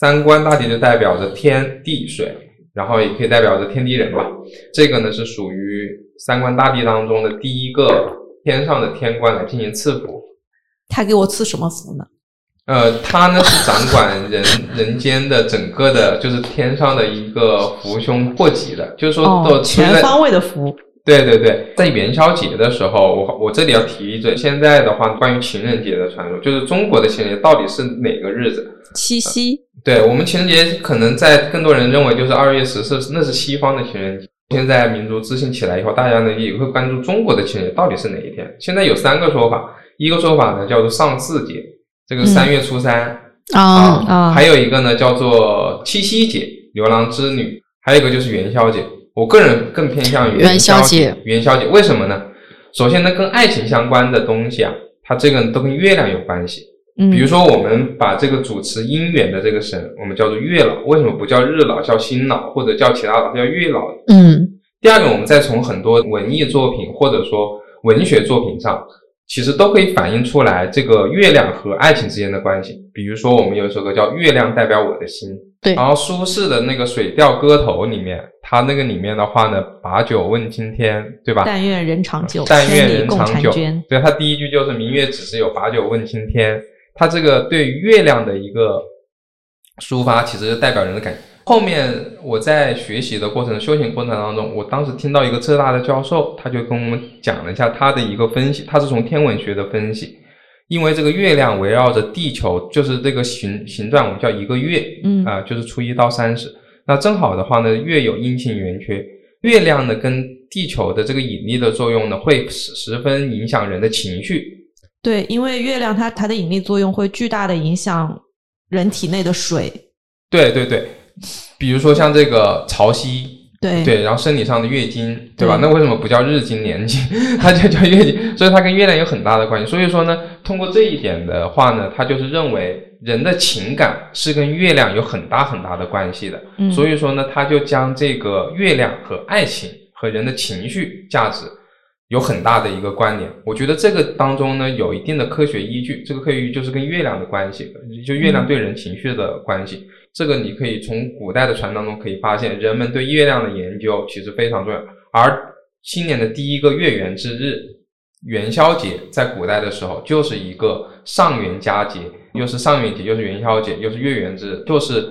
三官大体就代表着天地水，然后也可以代表着天地人吧。这个呢是属于三官大帝当中的第一个天上的天官来进行赐福。他给我赐什么福呢？呃，他呢是掌管人人间的整个的，就是天上的一个福凶祸吉的，就是说都哦，全方位的福。对对对，在元宵节的时候，我我这里要提一嘴，现在的话关于情人节的传说，就是中国的情人节到底是哪个日子？七夕，对我们情人节，可能在更多人认为就是二月十四，那是西方的情人节。现在民族自信起来以后，大家呢也会关注中国的情人节到底是哪一天。现在有三个说法，一个说法呢叫做上巳节，这个三月初三、啊，啊还有一个呢叫做七夕节，牛郎织女，还有一个就是元宵节。我个人更偏向于元宵宵节。元宵节为什么呢？首先呢，跟爱情相关的东西啊，它这个都跟月亮有关系。嗯比如说，我们把这个主持姻缘的这个神，我们叫做月老，为什么不叫日老，叫新老，或者叫其他老，叫月老？嗯第二个，我们再从很多文艺作品或者说文学作品上，其实都可以反映出来这个月亮和爱情之间的关系。比如说，我们有一首歌叫《月亮代表我的心》，对然后苏轼的那个《水调歌头》里面，他那个里面的话呢，把酒问青天，对吧？但愿人长久，但愿人长久。对，他第一句就是“明月只是有把酒问青天”，他这个对月亮的一个抒发，其实就代表人的感觉。后面我在学习的过程、修行过程当中，我当时听到一个浙大的教授，他就跟我们讲了一下他的一个分析，他是从天文学的分析，因为这个月亮围绕着地球，就是这个形形状，我们叫一个月，嗯啊、就是初一到三十。那正好的话呢，月有阴晴圆缺，月亮呢跟地球的这个引力的作用呢，会十十分影响人的情绪。对，因为月亮它它的引力作用会巨大的影响人体内的水。对对对，比如说像这个潮汐，对对，然后生理上的月经，对吧？对那为什么不叫日经年经，它就叫月经？所以它跟月亮有很大的关系。所以说呢，通过这一点的话呢，他就是认为人的情感是跟月亮有很大很大的关系的。嗯所以说呢，他就将这个月亮和爱情和人的情绪价值有很大的一个关联。我觉得这个当中呢有一定的科学依据，这个科学依据就是跟月亮的关系，就月亮对人情绪的关系。这个你可以从古代的传当中可以发现，人们对月亮的研究其实非常重要。而新年的第一个月圆之日，元宵节，在古代的时候就是一个上元佳节，又是上元节，又是元宵节，又是月圆之日，就是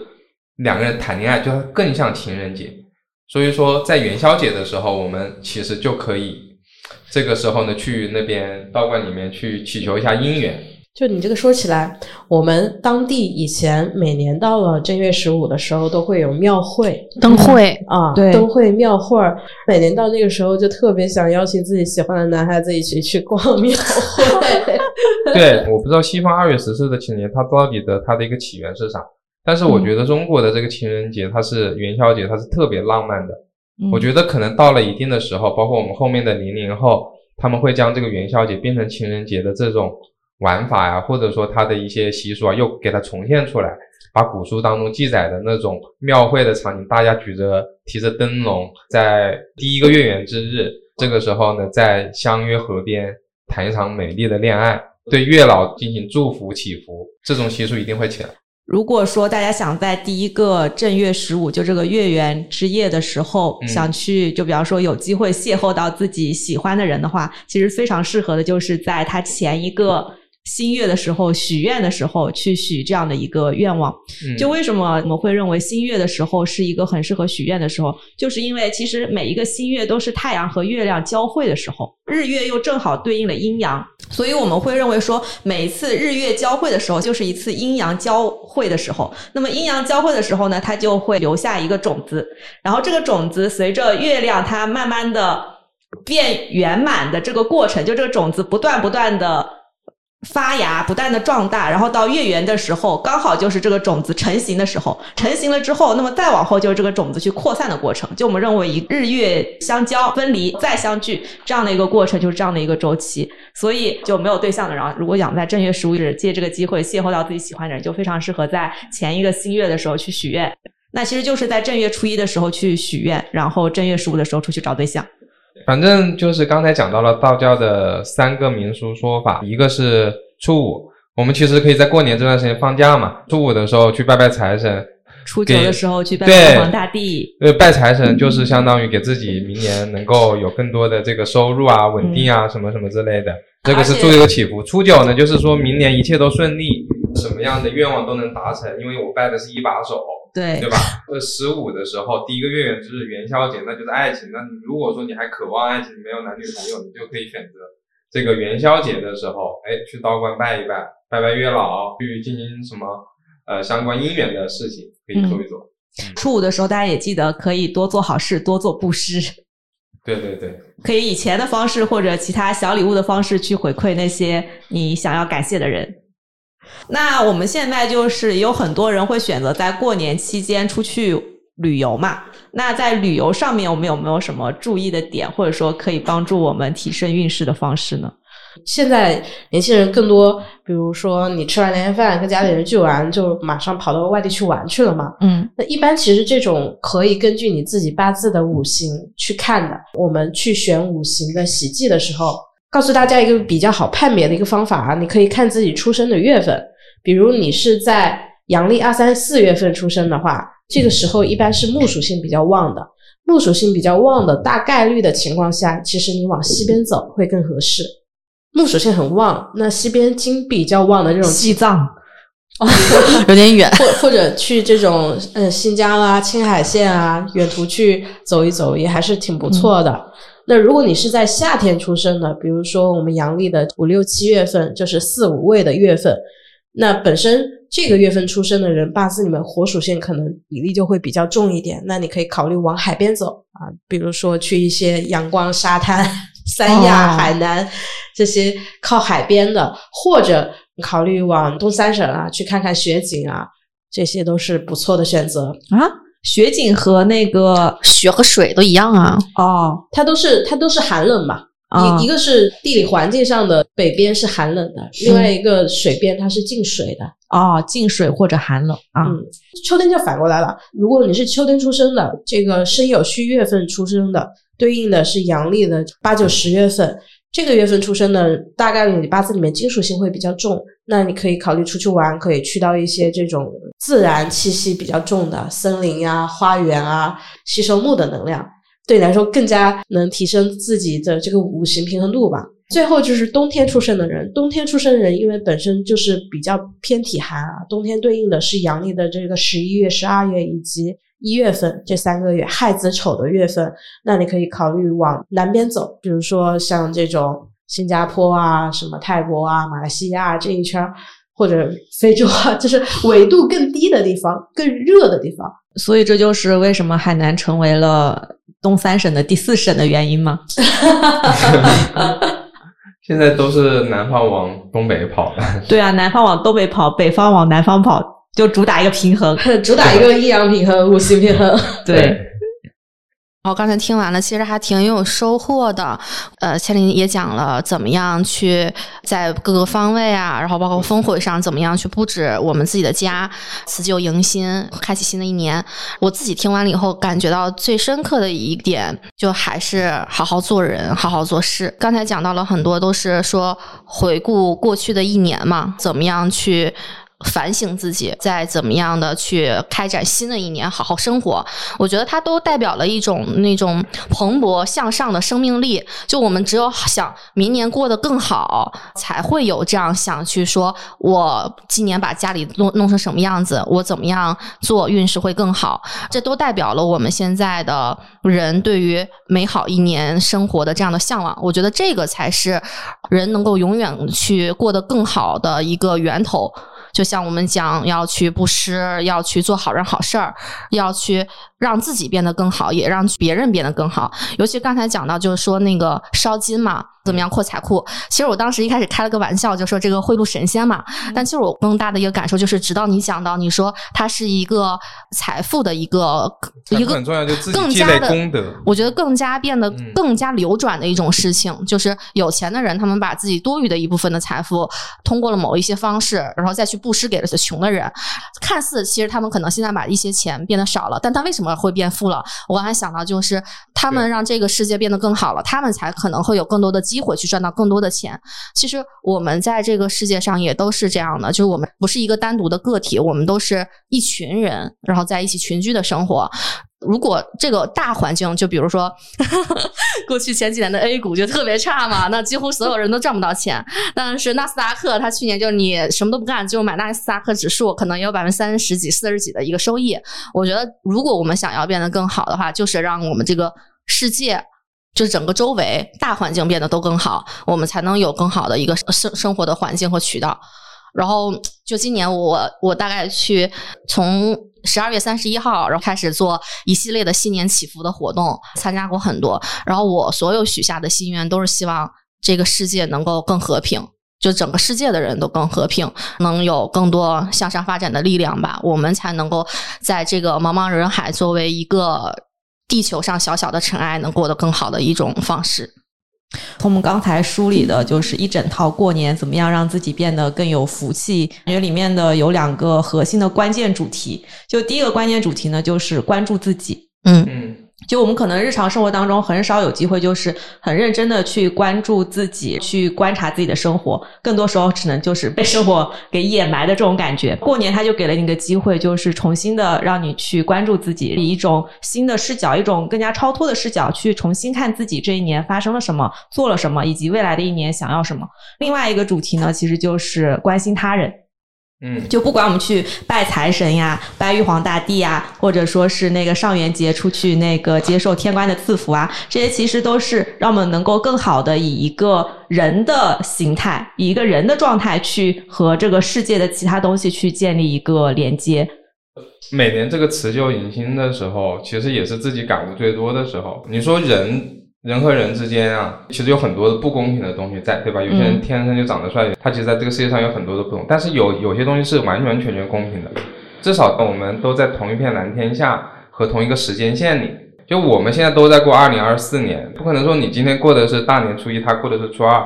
两个人谈恋爱，就更像情人节。所以说，在元宵节的时候，我们其实就可以这个时候呢，去那边道观里面去祈求一下姻缘。就你这个说起来，我们当地以前每年到了正月十五的时候，都会有庙会灯会，啊，对灯会庙会儿。每年到那个时候，就特别想邀请自己喜欢的男孩子一起去逛庙会。对，我不知道西方二月十四的情人节它到底的它的一个起源是啥，但是我觉得中国的这个情人节，它是元宵节，它是特别浪漫的。嗯我觉得可能到了一定的时候，包括我们后面的零零后，他们会将这个元宵节变成情人节的这种玩法呀，或者说它的一些习俗啊，又给它重现出来，把古书当中记载的那种庙会的场景，大家举着提着灯笼，在第一个月圆之日，这个时候呢，在相约河边谈一场美丽的恋爱，对月老进行祝福祈福，这种习俗一定会起来。如果说大家想在第一个正月十五，就这个月圆之夜的时候，嗯。想去，就比方说有机会邂逅到自己喜欢的人的话，其实非常适合的就是在他前一个新月的时候许愿的时候去许这样的一个愿望。嗯，就为什么我们会认为新月的时候是一个很适合许愿的时候，就是因为其实每一个新月都是太阳和月亮交汇的时候，日月又正好对应了阴阳，所以我们会认为说，每一次日月交汇的时候，就是一次阴阳交汇的时候。那么阴阳交汇的时候呢，它就会留下一个种子，然后这个种子随着月亮它慢慢的变圆满的这个过程，就这个种子不断不断的发芽，不断的壮大，然后到月圆的时候，刚好就是这个种子成型的时候。成型了之后，那么再往后就是这个种子去扩散的过程。就我们认为，一日月相交、分离再相聚这样的一个过程，就是这样的一个周期。所以就没有对象的人，如果养在正月十五日借这个机会邂逅到自己喜欢的人，就非常适合在前一个新月的时候去许愿。那其实就是在正月初一的时候去许愿，然后正月十五的时候出去找对象。反正就是刚才讲到了道教的三个民俗说法，一个是初五，我们其实可以在过年这段时间放假嘛，初五的时候去拜拜财神，初九的时候去拜玉皇大帝，呃，拜财神就是相当于给自己明年能够有更多的这个收入啊、稳定啊、什么什么之类的，这个是做一个祈福。初九呢，就是说明年一切都顺利，什么样的愿望都能达成，因为我拜的是一把手，对对吧？呃，十五的时候，第一个月圆之日元宵节，那就是爱情。那你如果说你还渴望爱情，没有男女朋友，你就可以选择这个元宵节的时候，哎，去道观拜一拜，拜拜月老，去进行什么呃相关姻缘的事情，可以做一做。初五的时候大家也记得可以多做好事，多做布施，对对对。可以以钱的方式或者其他小礼物的方式去回馈那些你想要感谢的人。那我们现在就是有很多人会选择在过年期间出去旅游嘛？那在旅游上面，我们有没有什么注意的点，或者说可以帮助我们提升运势的方式呢？现在年轻人更多，比如说你吃完年夜饭跟家里人聚完，就马上跑到外地去玩去了嘛。嗯那一般其实这种可以根据你自己八字的五行去看的。我们去选五行的喜忌的时候，告诉大家一个比较好判别的一个方法啊，你可以看自己出生的月份。比如你是在阳历二三四月份出生的话，这个时候一般是木属性比较旺的。木属性比较旺的，大概率的情况下，其实你往西边走会更合适。木属性很旺，那西边金比较旺的这种西藏哦 有点远。或或者去这种嗯新疆啊、青海县啊远途去走一走，也还是挺不错的。那如果你是在夏天出生的，比如说我们阳历的五六七月份，就是四五位的月份，那本身这个月份出生的人，八字里面火属性可能比例就会比较重一点。那你可以考虑往海边走啊，比如说去一些阳光沙滩、三亚、哦海南这些靠海边的，或者考虑往东三省啊去看看雪景啊，这些都是不错的选择。啊，雪景和那个雪和水都一样啊，哦它都是它都是寒冷嘛，啊一一个是地理环境上的北边是寒冷的，另外一个水边它是进水的。哦，进水或者寒冷啊，嗯，秋天就反过来了。如果你是秋天出生的，这个申酉戌月份出生的，对应的是阳历的八九十月份。这个月份出生的，大概率你八字里面金属性会比较重，那你可以考虑出去玩，可以去到一些这种自然气息比较重的森林呀、花园啊，吸收木的能量，对你来说更加能提升自己的这个五行平衡度吧。最后就是冬天出生的人，冬天出生的人因为本身就是比较偏体寒啊，冬天对应的是阳历的这个十一月、十二月以及一月份这三个月亥子丑的月份，那你可以考虑往南边走，比如说像这种新加坡啊、什么泰国啊、马来西亚这一圈儿，或者非洲啊，就是纬度更低的地方、更热的地方。所以这就是为什么海南成为了东三省的第四省的原因吗？现在都是南方往东北跑的，对啊，南方往东北跑，北方往南方跑，就主打一个平衡。主打一个阴阳平衡、五行平衡。对，我刚才听完了，其实还挺有收获的。呃，千林也讲了怎么样去在各个方位啊，然后包括峰会上怎么样去布置我们自己的家，辞旧迎新，开启新的一年。我自己听完了以后，感觉到最深刻的一点，就还是好好做人，好好做事。刚才讲到了很多，都是说回顾过去的一年嘛，怎么样去。反省自己，再怎么样的去开展新的一年，好好生活。我觉得它都代表了一种那种蓬勃向上的生命力。就我们只有想明年过得更好，才会有这样想去说，我今年把家里弄弄成什么样子，我怎么样做运势会更好。这都代表了我们现在的人对于美好一年生活的这样的向往。我觉得这个才是人能够永远去过得更好的一个源头。就像我们讲，要去布施，要去做好人好事儿，要去让自己变得更好，也让别人变得更好。尤其刚才讲到，就是说那个烧金嘛，怎么样扩财库？其实我当时一开始开了个玩笑，就说这个贿赂神仙嘛。但其实我更大的一个感受就是，直到你讲到你说它是一个财富的一个一个很重要，就自己更加的功德。我觉得更加变得更加流转的一种事情，就是有钱的人他们把自己多余的一部分的财富，通过了某一些方式，然后再去布施给了穷的人。看似其实他们可能现在把一些钱变得少了，但他为什么？会变富了，我刚才想到就是他们让这个世界变得更好了，他们才可能会有更多的机会去赚到更多的钱。其实我们在这个世界上也都是这样的，就是我们不是一个单独的个体，我们都是一群人，然后在一起群居的生活。如果这个大环境，就比如说 过去前几年的 A 股就特别差嘛，那几乎所有人都赚不到钱。但是纳斯达克，它去年就是你什么都不干，就买纳斯达克指数，可能也有百分之三十几、四十几的一个收益。我觉得，如果我们想要变得更好的话，就是让我们这个世界，就是整个周围大环境变得都更好，我们才能有更好的一个生生活的环境和渠道。然后，就今年我我大概去从。十二月三十一号，然后开始做一系列的新年祈福的活动，参加过很多。然后我所有许下的心愿都是希望这个世界能够更和平，就整个世界的人都更和平，能有更多向上发展的力量吧。我们才能够在这个茫茫人海，作为一个地球上小小的尘埃，能过得更好的一种方式。从我们刚才梳理的，就是一整套过年怎么样让自己变得更有福气。感觉里面的有两个核心的关键主题，就第一个关键主题呢，就是关注自己。嗯嗯。就我们可能日常生活当中很少有机会，就是很认真的去关注自己，去观察自己的生活。更多时候只能就是被生活给掩埋的这种感觉。过年他就给了你一个机会，就是重新的让你去关注自己，以一种新的视角，一种更加超脱的视角去重新看自己这一年发生了什么，做了什么，以及未来的一年想要什么。另外一个主题呢，其实就是关心他人。嗯，就不管我们去拜财神呀、拜玉皇大帝呀，或者说是那个上元节出去那个接受天官的赐福啊，这些其实都是让我们能够更好的以一个人的形态、以一个人的状态去和这个世界的其他东西去建立一个连接。每年这个辞旧迎新的时候，其实也是自己感悟最多的时候。你说人。人和人之间啊，其实有很多的不公平的东西在，对吧？有些人天生就长得帅，他其实在这个世界上有很多的不同。但是有有些东西是完完全全公平的，至少我们都在同一片蓝天下和同一个时间线里。就我们现在都在过二零二四年，不可能说你今天过的是大年初一，他过的是初二。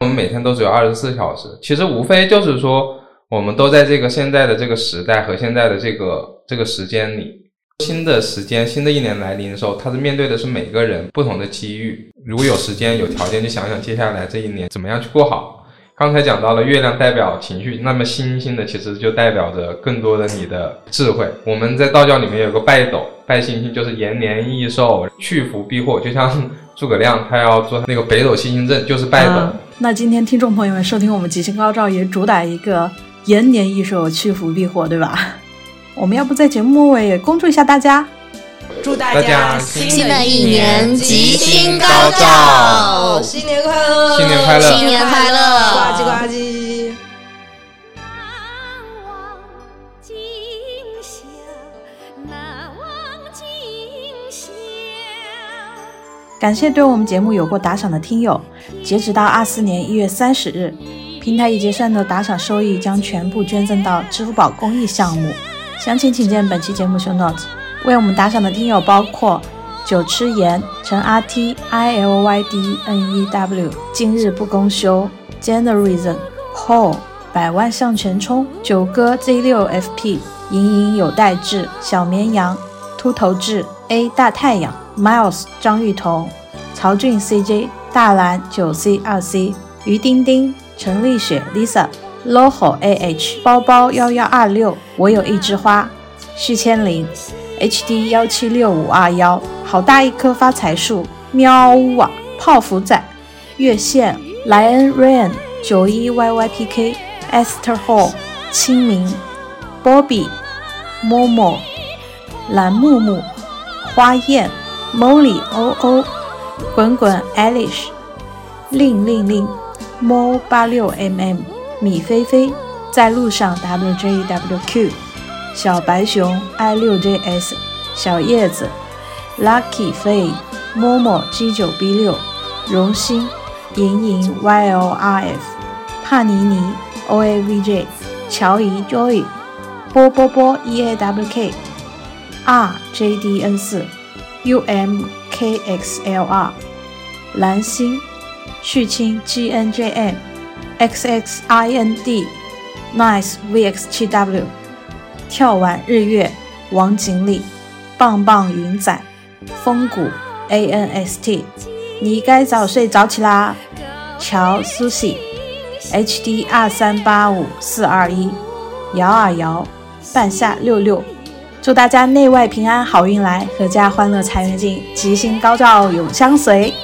我们每天都只有二十四小时，其实无非就是说，我们都在这个现在的这个时代和现在的这个这个时间里。新的时间，新的一年来临的时候，他是面对的是每个人不同的机遇。如果有时间、有条件，就想想接下来这一年怎么样去过好。刚才讲到了月亮代表情绪，那么星星的其实就代表着更多的你的智慧。我们在道教里面有个拜斗，拜星星就是延年益寿、去福避祸。就像诸葛亮他要做那个北斗七星阵，就是拜斗。那今天听众朋友们收听我们吉星高照，也主打一个延年益寿、去福避祸，对吧？我们要不在节目末尾也恭祝一下大家，祝大家新的一年吉星高照，新年快乐，新年快乐，新年快乐，呱唧呱唧。难忘今宵，难忘今宵。感谢对我们节目有过打赏的听友，截止到二四年一月三十日，平台已结算的打赏收益将全部捐赠到支付宝公益项目。详情请见本期节目 show notes。为我们打赏的听友包括酒吃盐、陈 R T I L Y D N E W、今日不公休、Generation、Paul、百万向前冲、九哥 Z 六 F P、隐隐有待志、小绵羊、秃头志、A 大太阳、Miles、张玉彤、曹俊 C J、大蓝九 C 二 C、于丁丁、陈丽雪 Lisa。Loho ah 包包幺幺二六，我有一枝花，续千零，hd 幺七六五二幺，好大一棵发财树，喵呜啊，泡芙仔，月线，莱恩 rain 九一 yypk，esther hall，清明，bobby momo，蓝木木，花燕，molly oo，滚滚 alish，令令令，猫八六 mm。米菲菲在路上，W J W Q，小白熊 I 六 J S，小叶子，Lucky 飞默默 G 九 B 六，荣兴莹莹 Y L R F，帕尼尼 O A V J，乔怡 Joy，波波波 E A W K，R J D N 四，U M K X L R，蓝星，旭清 GNJM X X I N D Nice V X 七 W，跳完日月王锦鲤。棒棒云仔，风谷 A N S T，你该早睡早起啦。乔苏西 H D 二三八五四二一，摇啊摇，半夏六六，祝大家内外平安，好运来，阖家欢乐财源进，吉星高照永相随。